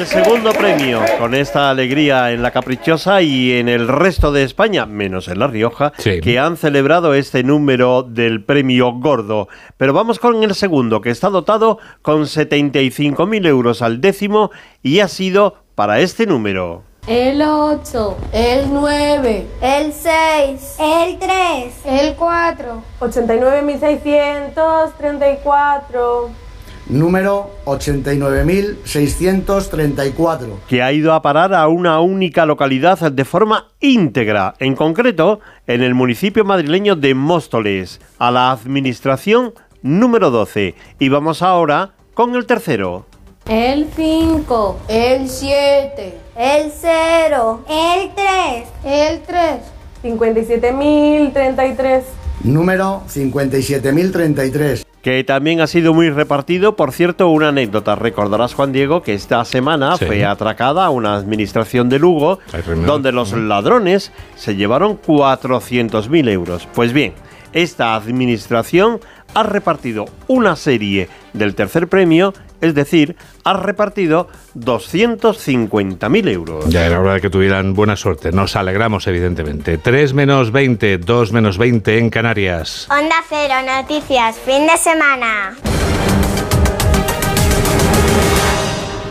El segundo premio, con esta alegría en la Caprichosa y en el resto de España, menos en La Rioja, que han celebrado este número del premio gordo. Pero vamos con el segundo, que está dotado con 75.000 euros al décimo y ha sido para este número. el 8, el 9, el 6, el 3, el 4, 89.634. Número 89.634. que ha ido a parar a una única localidad de forma íntegra, en concreto en el municipio madrileño de Móstoles, a la administración número 12. Y vamos ahora con el tercero. el 5, el 7, el 0, el 3, el 3, 57.033. Número 57.033. que también ha sido muy repartido. Por cierto, una anécdota. Recordarás, Juan Diego, que esta semana Sí. fue atracada a una administración de Lugo, donde los ladrones se llevaron 400.000 euros. Pues bien, esta administración ha repartido una serie del tercer premio, es decir, ha repartido 250.000 euros. Ya era hora de que tuvieran buena suerte. Nos alegramos, evidentemente. 3 menos 20, 2 menos 20 en Canarias. Onda Cero, noticias, fin de semana.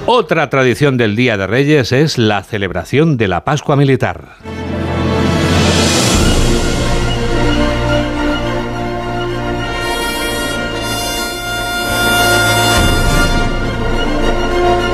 Otra tradición del Día de Reyes es la celebración de la Pascua Militar.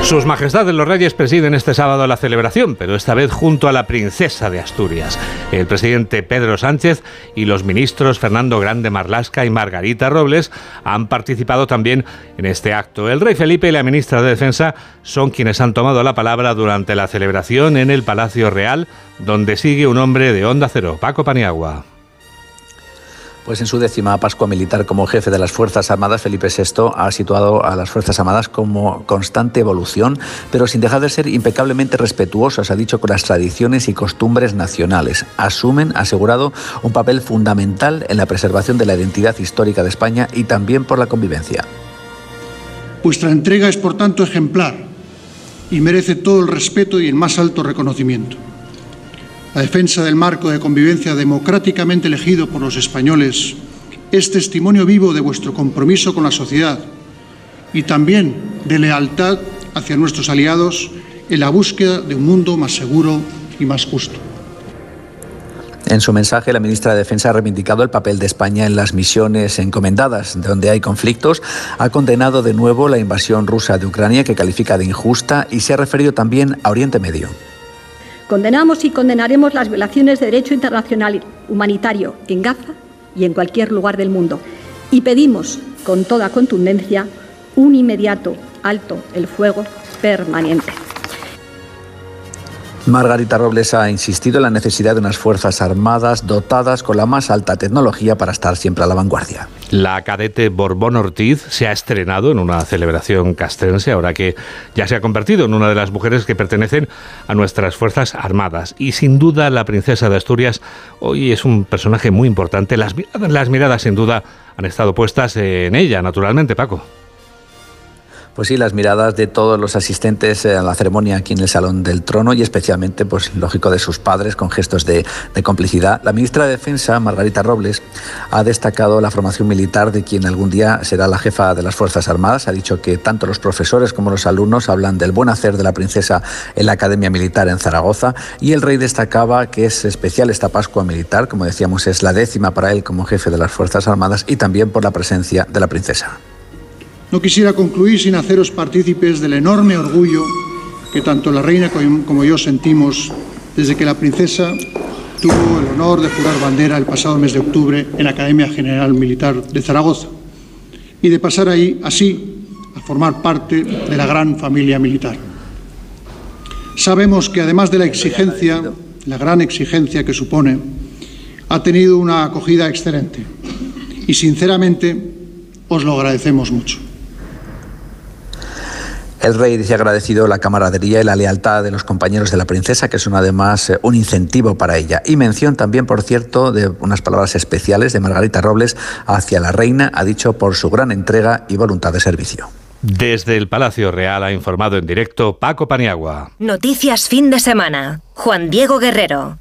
Sus Majestades los Reyes presiden este sábado la celebración, pero esta vez junto a la princesa de Asturias. El presidente Pedro Sánchez y los ministros Fernando Grande Marlasca y Margarita Robles han participado también en este acto. El rey Felipe y la ministra de Defensa son quienes han tomado la palabra durante la celebración en el Palacio Real, donde sigue un hombre de Onda Cero, Paco Paniagua. Pues en su décima Pascua Militar como jefe de las Fuerzas Armadas, Felipe VI ha situado a las Fuerzas Armadas como constante evolución, pero sin dejar de ser impecablemente respetuosas, ha dicho, con las tradiciones y costumbres nacionales. Asumen, ha asegurado, un papel fundamental en la preservación de la identidad histórica de España y también por la convivencia. Vuestra entrega es, por tanto, ejemplar y merece todo el respeto y el más alto reconocimiento. La defensa del marco de convivencia democráticamente elegido por los españoles es testimonio vivo de vuestro compromiso con la sociedad y también de lealtad hacia nuestros aliados en la búsqueda de un mundo más seguro y más justo. En su mensaje, la ministra de Defensa ha reivindicado el papel de España en las misiones encomendadas, donde hay conflictos, ha condenado de nuevo la invasión rusa de Ucrania, que califica de injusta, y se ha referido también a Oriente Medio. Condenamos y condenaremos las violaciones de derecho internacional humanitario en Gaza y en cualquier lugar del mundo. Y pedimos, con toda contundencia, un inmediato alto el fuego permanente. Margarita Robles ha insistido en la necesidad de unas Fuerzas Armadas dotadas con la más alta tecnología para estar siempre a la vanguardia. La cadete Borbón Ortiz se ha estrenado en una celebración castrense, ahora que ya se ha convertido en una de las mujeres que pertenecen a nuestras Fuerzas Armadas. Y sin duda la princesa de Asturias hoy es un personaje muy importante. Las, las miradas sin duda han estado puestas en ella, naturalmente, Paco. Pues sí, las miradas de todos los asistentes a la ceremonia aquí en el Salón del Trono y especialmente, pues lógico, de sus padres con gestos de, de, complicidad. La ministra de Defensa, Margarita Robles, ha destacado la formación militar de quien algún día será la jefa de las Fuerzas Armadas. Ha dicho que tanto los profesores como los alumnos hablan del buen hacer de la princesa en la Academia Militar en Zaragoza y el rey destacaba que es especial esta Pascua Militar, como decíamos, es la décima para él como jefe de las Fuerzas Armadas y también por la presencia de la princesa. No quisiera concluir sin haceros partícipes del enorme orgullo que tanto la reina como yo sentimos desde que la princesa tuvo el honor de jurar bandera el pasado mes de octubre en la Academia General Militar de Zaragoza y de pasar ahí así a formar parte de la gran familia militar. Sabemos que además de la exigencia, la gran exigencia que supone, ha tenido una acogida excelente y sinceramente os lo agradecemos mucho. El rey dice agradecido la camaradería y la lealtad de los compañeros de la princesa, que son además eh, un incentivo para ella. Y mención también, por cierto, de unas palabras especiales de Margarita Robles hacia la reina, ha dicho por su gran entrega y voluntad de servicio. Desde el Palacio Real ha informado en directo Paco Paniagua. Noticias fin de semana. Juan Diego Guerrero.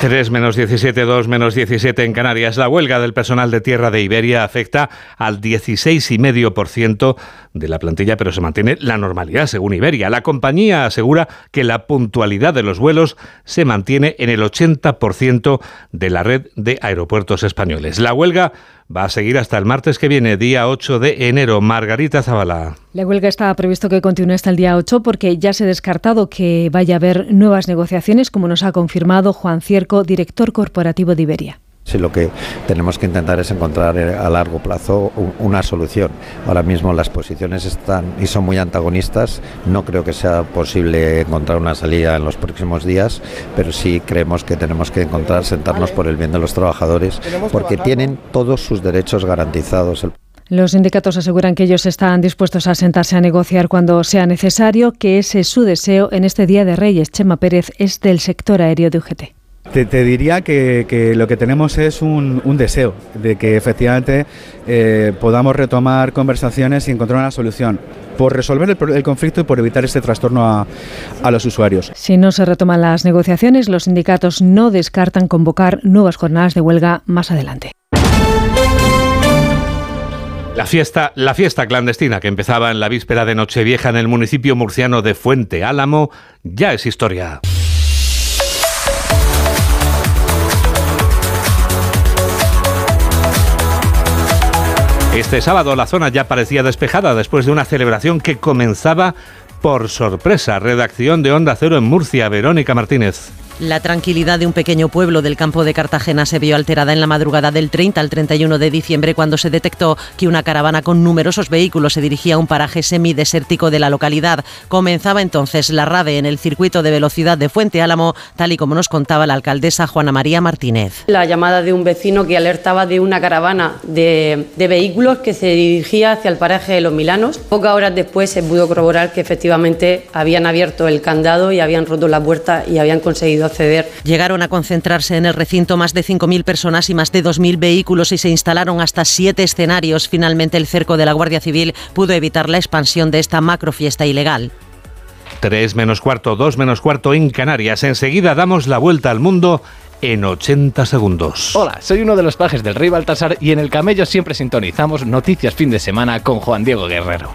Tres menos 17, 2 menos 17 en Canarias. La huelga del personal de tierra de Iberia afecta al 16,5% de la plantilla, pero se mantiene la normalidad, según Iberia. La compañía asegura que la puntualidad de los vuelos se mantiene en el 80% de la red de aeropuertos españoles. La huelga va a seguir hasta el martes que viene, día 8 de enero. Margarita Zavala. La huelga está previsto que continúe hasta el día 8 porque ya se ha descartado que vaya a haber nuevas negociaciones, como nos ha confirmado Juan Cierco, director corporativo de Iberia. Sí, lo que tenemos que intentar es encontrar eh, a largo plazo una solución. Ahora mismo las posiciones están y son muy antagonistas. No creo que sea posible encontrar una salida en los próximos días, pero sí creemos que tenemos que encontrar, sentarnos por el bien de los trabajadores, porque tienen todos sus derechos garantizados. Los sindicatos aseguran que ellos están dispuestos a sentarse a negociar cuando sea necesario, que ese es su deseo en este Día de Reyes. Chema Pérez es del sector aéreo de UGT. Te, te, diría que, que, lo que tenemos es un, un deseo de que efectivamente eh, podamos retomar conversaciones y encontrar una solución por resolver el, el conflicto y por evitar este trastorno a, a, los usuarios. Si no se retoman las negociaciones, los sindicatos no descartan convocar nuevas jornadas de huelga más adelante. La fiesta, la fiesta clandestina que empezaba en la víspera de Nochevieja en el municipio murciano de Fuente Álamo ya es historia. Este sábado la zona ya parecía despejada después de una celebración que comenzaba por sorpresa. Redacción de Onda Cero en Murcia, Verónica Martínez. La tranquilidad de un pequeño pueblo del campo de Cartagena se vio alterada en la madrugada del 30 al 31 de diciembre cuando se detectó que una caravana con numerosos vehículos se dirigía a un paraje semidesértico de la localidad. Comenzaba entonces la RAVE en el circuito de velocidad de Fuente Álamo, tal y como nos contaba la alcaldesa Juana María Martínez. La llamada de un vecino que alertaba de una caravana de, de vehículos que se dirigía hacia el paraje de Los Milanos. Pocas horas después se pudo corroborar que efectivamente habían abierto el candado y habían roto la puerta y habían conseguido Llegaron a concentrarse en el recinto más de 5.000 personas y más de 2.000 vehículos y se instalaron hasta siete escenarios. Finalmente, el cerco de la Guardia Civil pudo evitar la expansión de esta macrofiesta ilegal. 3 menos cuarto, 2 menos cuarto en Canarias. Enseguida damos la vuelta al mundo en 80 segundos. Hola, soy uno de los pajes del Rey Baltasar y en el camello siempre sintonizamos noticias fin de semana con Juan Diego Guerrero.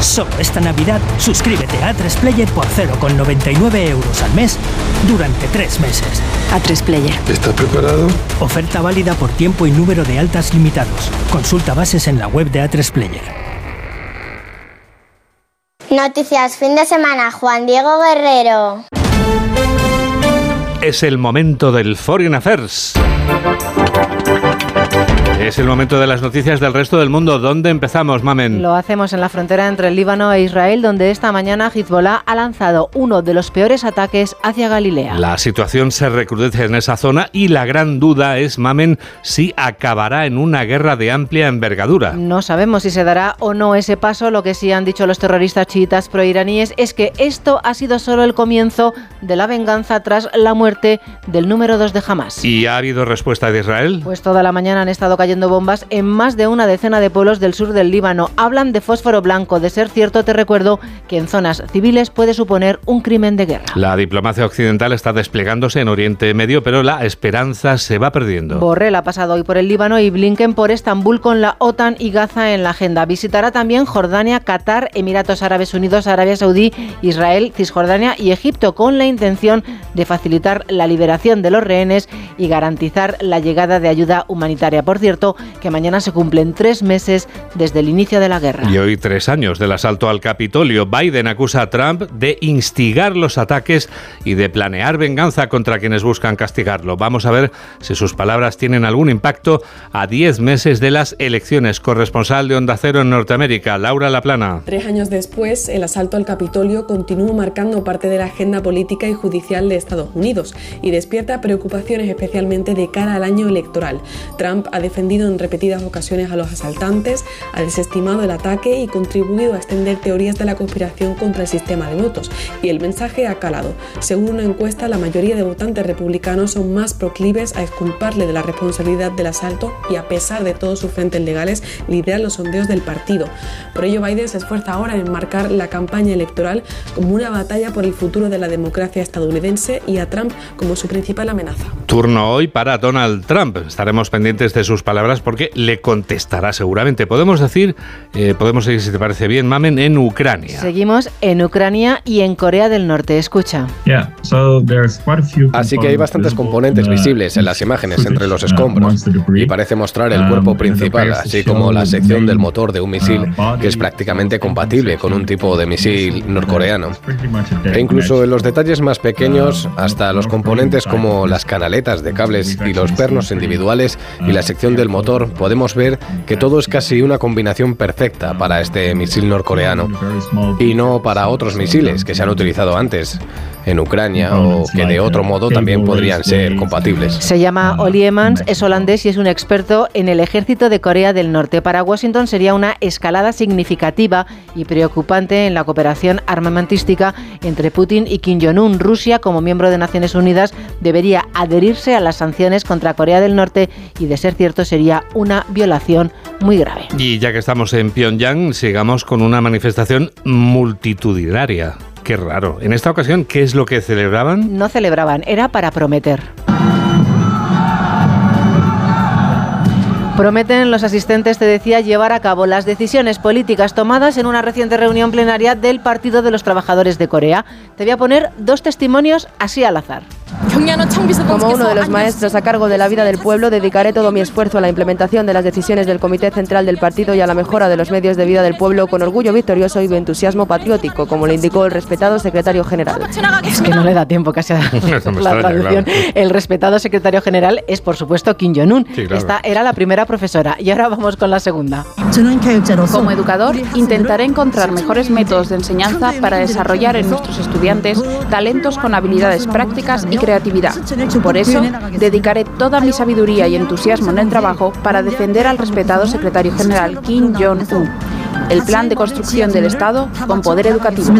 Solo esta Navidad, suscríbete a A3 Player por 0,99 euros al mes durante tres meses. A3 Player. ¿Estás preparado? Oferta válida por tiempo y número de altas limitados. Consulta bases en la web de A3 Player. Noticias fin de semana, Juan Diego Guerrero. Es el momento del Foreign Affairs. Es el momento de las noticias del resto del mundo. ¿Dónde empezamos, Mamen? Lo hacemos en la frontera entre el Líbano e Israel, donde esta mañana Hezbollah ha lanzado uno de los peores ataques hacia Galilea. La situación se recrudece en esa zona y la gran duda es, Mamen, si acabará en una guerra de amplia envergadura. No sabemos si se dará o no ese paso. Lo que sí han dicho los terroristas chiitas proiraníes es que esto ha sido solo el comienzo de la venganza tras la muerte del número 2 de Hamas. ¿Y ha habido respuesta de Israel? Pues toda la mañana han estado cayendo bombas en más de una decena de pueblos del sur del Líbano. Hablan de fósforo blanco. De ser cierto, te recuerdo que en zonas civiles puede suponer un crimen de guerra. La diplomacia occidental está desplegándose en Oriente Medio, pero la esperanza se va perdiendo. Borrell ha pasado hoy por el Líbano y Blinken por Estambul con la OTAN y Gaza en la agenda. Visitará también Jordania, Qatar, Emiratos Árabes Unidos, Arabia Saudí, Israel, Cisjordania y Egipto con la intención de facilitar la liberación de los rehenes y garantizar la llegada de ayuda humanitaria. Por cierto, que mañana se cumplen tres meses desde el inicio de la guerra. Y hoy tres años del asalto al Capitolio. Biden acusa a Trump de instigar los ataques y de planear venganza contra quienes buscan castigarlo. Vamos a ver si sus palabras tienen algún impacto a diez meses de las elecciones. Corresponsal de Onda Cero en Norteamérica, Laura Laplana. Tres años después, el asalto al Capitolio continúa marcando parte de la agenda política y judicial de Estados Unidos y despierta preocupaciones especialmente de cara al año electoral. Trump ha defendido en repetidas ocasiones a los asaltantes, ha desestimado el ataque y contribuido a extender teorías de la conspiración contra el sistema de votos. Y el mensaje ha calado. Según una encuesta, la mayoría de votantes republicanos son más proclives a exculparle de la responsabilidad del asalto y a pesar de todos sus frentes legales, lideran los sondeos del partido. Por ello, Biden se esfuerza ahora en marcar la campaña electoral como una batalla por el futuro de la democracia estadounidense y a Trump como su principal amenaza. Turno hoy para Donald Trump. Estaremos pendientes de sus palabras porque le contestará seguramente. Podemos decir, eh, podemos seguir si te parece bien, Mamen, en Ucrania. Seguimos en Ucrania y en Corea del Norte. Escucha. Así que hay bastantes componentes visibles en las imágenes entre los escombros y parece mostrar el cuerpo principal, así como la sección del motor de un misil que es prácticamente compatible con un tipo de misil norcoreano. E incluso en los detalles más pequeños, hasta los componentes como las canaletas de cables y los pernos individuales y la sección del motor, podemos ver que todo es casi una combinación perfecta para este misil norcoreano y no para otros misiles que se han utilizado antes en Ucrania o que de otro modo también podrían ser compatibles. Se llama Oli Emmans, es holandés y es un experto en el ejército de Corea del Norte. Para Washington sería una escalada significativa y preocupante en la cooperación armamentística entre Putin y Kim Jong-un. Rusia, como miembro de Naciones Unidas, debería adherirse a las sanciones contra Corea del Norte y, de ser cierto, sería una violación muy grave. Y ya que estamos en Pyongyang, sigamos con una manifestación multitudinaria. Qué raro. En esta ocasión, ¿qué es lo que celebraban? No celebraban, era para prometer. Prometen los asistentes, te decía, llevar a cabo las decisiones políticas tomadas en una reciente reunión plenaria del Partido de los Trabajadores de Corea. Te voy a poner dos testimonios así al azar. Como uno de los maestros a cargo de la vida del pueblo, dedicaré todo mi esfuerzo a la implementación de las decisiones del Comité Central del Partido y a la mejora de los medios de vida del pueblo con orgullo victorioso y entusiasmo patriótico, como le indicó el respetado secretario general. Es que no le da tiempo casi a (laughs) la extraña, traducción. claro. El respetado secretario general es, por supuesto, Kim Jong-un. Sí, claro. Esta era la primera profesora. Y ahora vamos con la segunda. Como educador, intentaré encontrar mejores métodos de enseñanza para desarrollar en nuestros estudiantes talentos con habilidades prácticas y creatividad. Por eso, dedicaré toda mi sabiduría y entusiasmo en el trabajo para defender al respetado secretario general Kim Jong-un. El plan de construcción del Estado con poder educativo.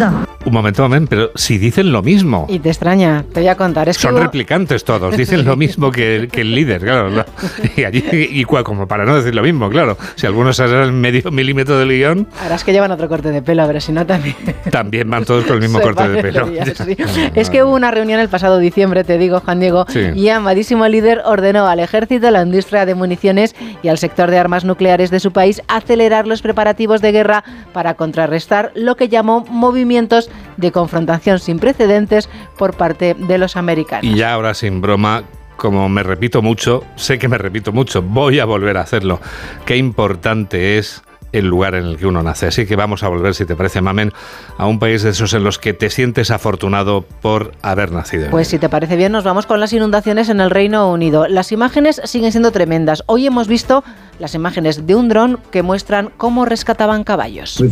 Un momento, momento, pero si dicen lo mismo. Y te extraña, te voy a contar. Es que Son hubo- replicantes todos, (laughs) dicen lo mismo que el, que el líder, claro. ¿no? Y, allí, y como para no decir lo mismo, claro. Si algunos harán medio milímetro del guion, Ahora es que llevan otro corte de pelo, pero si no también. también van todos con el mismo corte de pelo. sí. (laughs) Es que hubo una reunión el pasado diciembre, te digo, Juan Diego, Sí. y amadísimo líder ordenó al ejército, a la industria de municiones y al sector de armas nucleares de su país acelerar los preparativos de guerra para contrarrestar lo que llamó movimientos de confrontación sin precedentes por parte de los americanos. Y ya ahora sin broma, como me repito mucho, sé que me repito mucho, voy a volver a hacerlo. Qué importante es el lugar en el que uno nace. Así que vamos a volver, si te parece, Mamen, a un país de esos en los que te sientes afortunado por haber nacido. Pues si te parece bien, nos vamos con las inundaciones en el Reino Unido. Las imágenes siguen siendo tremendas. Hoy hemos visto las imágenes de un dron que muestran cómo rescataban caballos.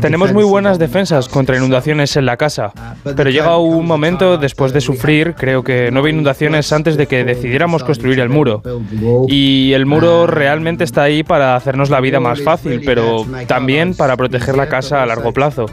Tenemos muy buenas defensas contra inundaciones en la casa, pero llega un momento después de sufrir, creo que no hubo inundaciones antes de que decidiéramos construir el muro. Y el muro realmente está ahí para hacernos la vida más fácil, pero también para proteger la casa a largo plazo.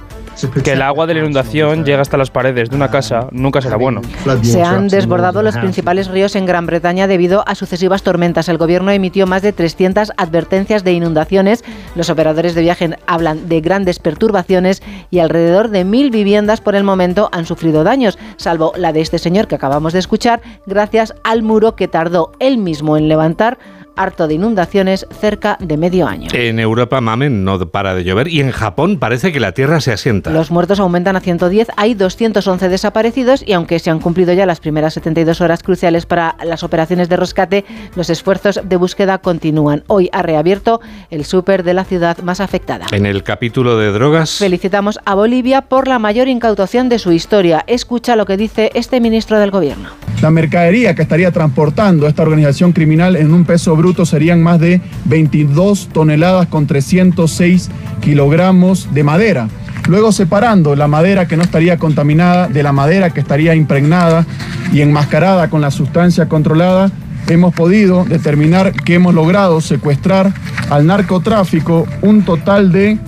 Que el agua de la inundación llegue hasta las paredes de una casa nunca será bueno. Se han desbordado los principales ríos en Gran Bretaña debido a sucesivas tormentas. El gobierno emitió más de 300 advertencias de inundaciones. Los operadores de viaje hablan de grandes perturbaciones y alrededor de mil viviendas por el momento han sufrido daños, salvo la de este señor que acabamos de escuchar, gracias al muro que tardó él mismo en levantar, harto de inundaciones, cerca de medio año. En Europa, Mamen, no para de llover y en Japón parece que la tierra se asienta. Los muertos aumentan a 110, hay 211 desaparecidos y aunque se han cumplido ya las primeras 72 horas cruciales para las operaciones de rescate, los esfuerzos de búsqueda continúan. Hoy ha reabierto el súper de la ciudad más afectada. En el capítulo de drogas, Felicitamos a Bolivia por la mayor incautación de su historia. Escucha lo que dice este ministro del gobierno. La mercadería que estaría transportando esta organización criminal en un peso serían más de 22 toneladas con 306 kilogramos de madera. Luego separando la madera que no estaría contaminada de la madera que estaría impregnada y enmascarada con la sustancia controlada, hemos podido determinar que hemos logrado secuestrar al narcotráfico un total de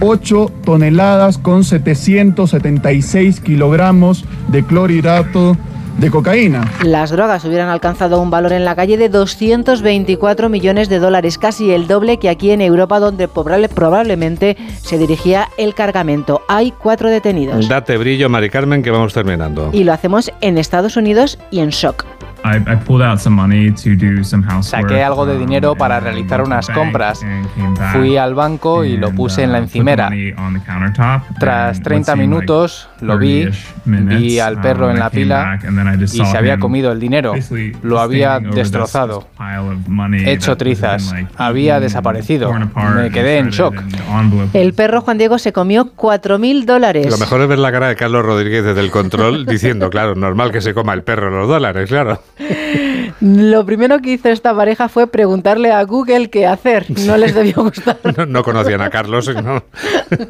8 toneladas con 776 kilogramos de clorhidrato de cocaína. Las drogas hubieran alcanzado un valor en la calle de 224 millones de dólares, casi el doble que aquí en Europa, donde probable- probablemente se dirigía el cargamento. Hay cuatro detenidos. date brillo, Mari Carmen, que vamos terminando. Y lo hacemos en Estados Unidos y en shock. Saqué algo de dinero para realizar unas compras. Fui al banco y lo puse en la encimera. Tras 30 minutos lo vi, vi al perro en la pila y se había comido el dinero. Lo había destrozado, hecho trizas, había desaparecido. Me quedé en shock. El perro Juan Diego se comió 4.000 dólares. Lo mejor es ver la cara de Carlos Rodríguez desde el control diciendo, (laughs) claro, normal que se coma el perro los dólares, claro. (laughs) Lo primero que hizo esta pareja fue preguntarle a Google qué hacer. No les debió gustar (laughs) No, no conocían a Carlos, no,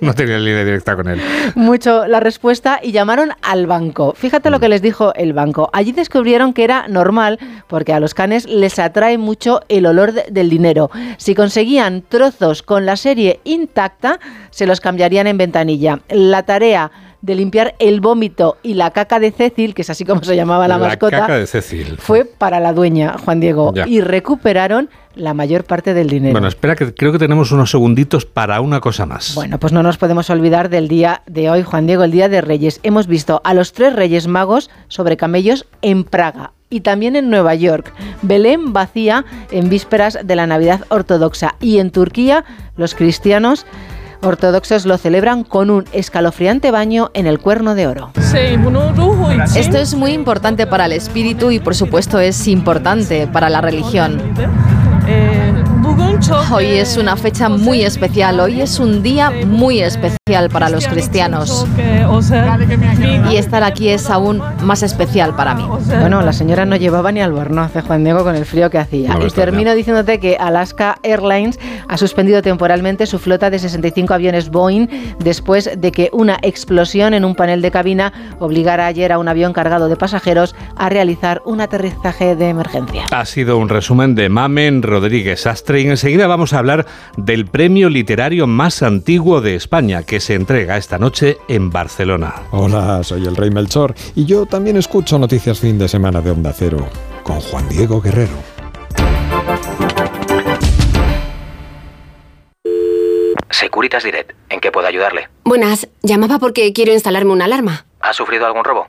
no tenían línea directa con él. mucho la respuesta y llamaron al banco. Fíjate lo que les dijo el banco. Allí descubrieron que era normal porque a los canes les atrae mucho el olor de- del dinero. Si conseguían trozos con la serie intacta, se los cambiarían en ventanilla. La tarea de limpiar el vómito y la caca de Cecil, que es así como se llamaba la, mascota, caca de Cecil. fue para la dueña, Juan Diego, Ya. y recuperaron la mayor parte del dinero. Bueno, espera, que creo que tenemos unos segunditos para una cosa más. Bueno, pues no nos podemos olvidar del día de hoy, Juan Diego, el Día de Reyes. Hemos visto a los tres Reyes Magos sobre camellos en Praga y también en Nueva York. Belén vacía en vísperas de la Navidad ortodoxa y en Turquía los cristianos ortodoxos lo celebran con un escalofriante baño en el Cuerno de Oro. Esto es muy importante para el espíritu y por supuesto es importante para la religión. Hoy es una fecha muy especial, hoy es un día muy especial para los cristianos. Y estar aquí es aún más especial para mí. Bueno, la señora no llevaba ni albornoz, hace Juan Diego, con el frío que hacía. y termino diciéndote que Alaska Airlines ha suspendido temporalmente su flota de 65 aviones Boeing después de que una explosión en un panel de cabina obligara ayer a un avión cargado de pasajeros a realizar un aterrizaje de emergencia. Ha sido un resumen de Mamen Rodríguez Astre y enseguida vamos a hablar del premio literario más antiguo de España que se entrega esta noche en Barcelona. Hola, soy el Rey Melchor y yo también escucho noticias fin de semana de Onda Cero con Juan Diego Guerrero. Securitas Direct, ¿en qué puedo ayudarle? Buenas, llamaba porque quiero instalarme una alarma. ¿Ha sufrido algún robo?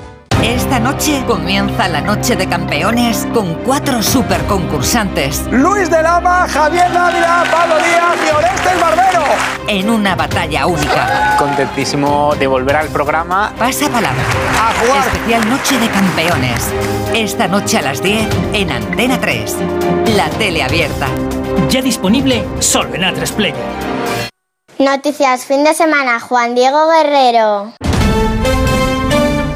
Esta noche comienza la noche de campeones con cuatro super concursantes. Luis de Lama, Javier Dávila, Pablo Díaz y Orestes Barbero. En una batalla única. Contentísimo de volver al programa. Pasa palabra. A jugar. Especial Noche de Campeones. Esta noche a las 10 en Antena 3. La tele abierta. Ya disponible solo en A3 Player. Noticias fin de semana, Juan Diego Guerrero.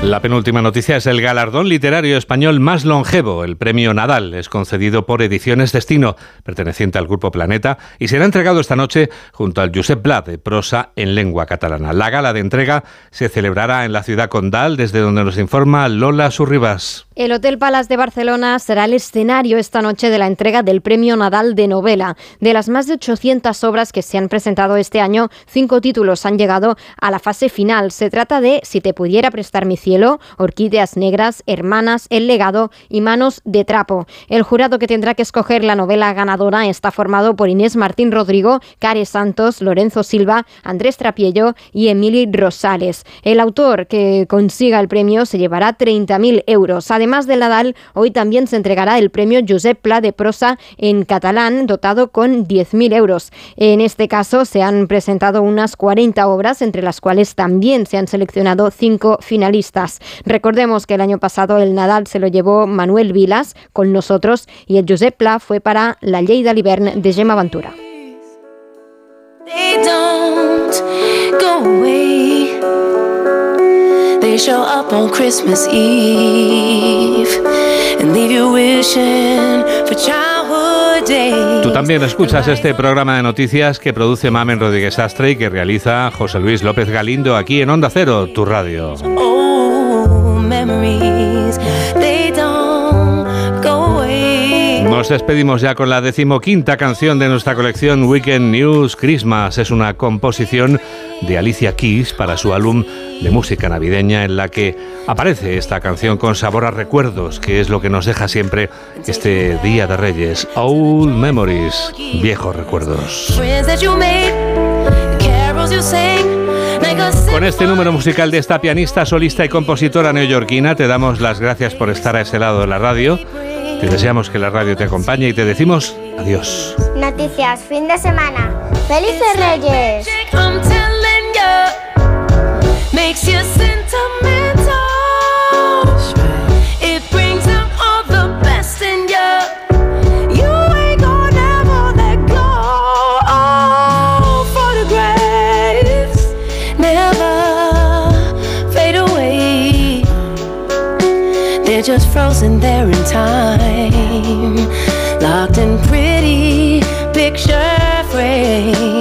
La penúltima noticia es el galardón literario español más longevo, el Premio Nadal. Es concedido por Ediciones Destino, perteneciente al Grupo Planeta, y será entregado esta noche junto al Josep Pla de prosa en lengua catalana. La gala de entrega se celebrará en la ciudad condal, desde donde nos informa Lola Surribas. El Hotel Palace de Barcelona será el escenario esta noche de la entrega del Premio Nadal de Novela. De las más de 800 obras que se han presentado este año, cinco títulos han llegado a la fase final. Se trata de Si te pudiera prestar mi cielo, Orquídeas Negras, Hermanas, El Legado y Manos de Trapo. El jurado que tendrá que escoger la novela ganadora está formado por Inés Martín Rodrigo, Care Santos, Lorenzo Silva, Andrés Trapiello y Emily Rosales. El autor que consiga el premio se llevará 30.000 euros. Además del Nadal, hoy también se entregará el premio Josep Pla de prosa en catalán, dotado con 10.000 euros. En este caso se han presentado unas 40 obras, entre las cuales también se han seleccionado cinco finalistas. Recordemos que el año pasado el Nadal se lo llevó Manuel Vilas con nosotros y el Josep Pla fue para La Lleida Libern de Gemma Ventura. They show up on Christmas Eve and leave you wishing for childhood days. Tú también escuchas este programa de noticias que produce Mamen Rodríguez Astre y que realiza José Luis López Galindo aquí en Onda Cero, tu radio. Nos despedimos ya con la decimoquinta canción de nuestra colección Weekend News Christmas. Es una composición de Alicia Keys para su álbum de música navideña en la que aparece esta canción con sabor a recuerdos, que es lo que nos deja siempre este Día de Reyes. Old Memories, viejos recuerdos. Con este número musical de esta pianista, solista y compositora neoyorquina, te damos las gracias por estar a ese lado de la radio. Te deseamos que la radio te acompañe y te decimos adiós. Noticias fin de semana. ¡Felices Reyes! Just frozen there in time, locked in pretty picture frames.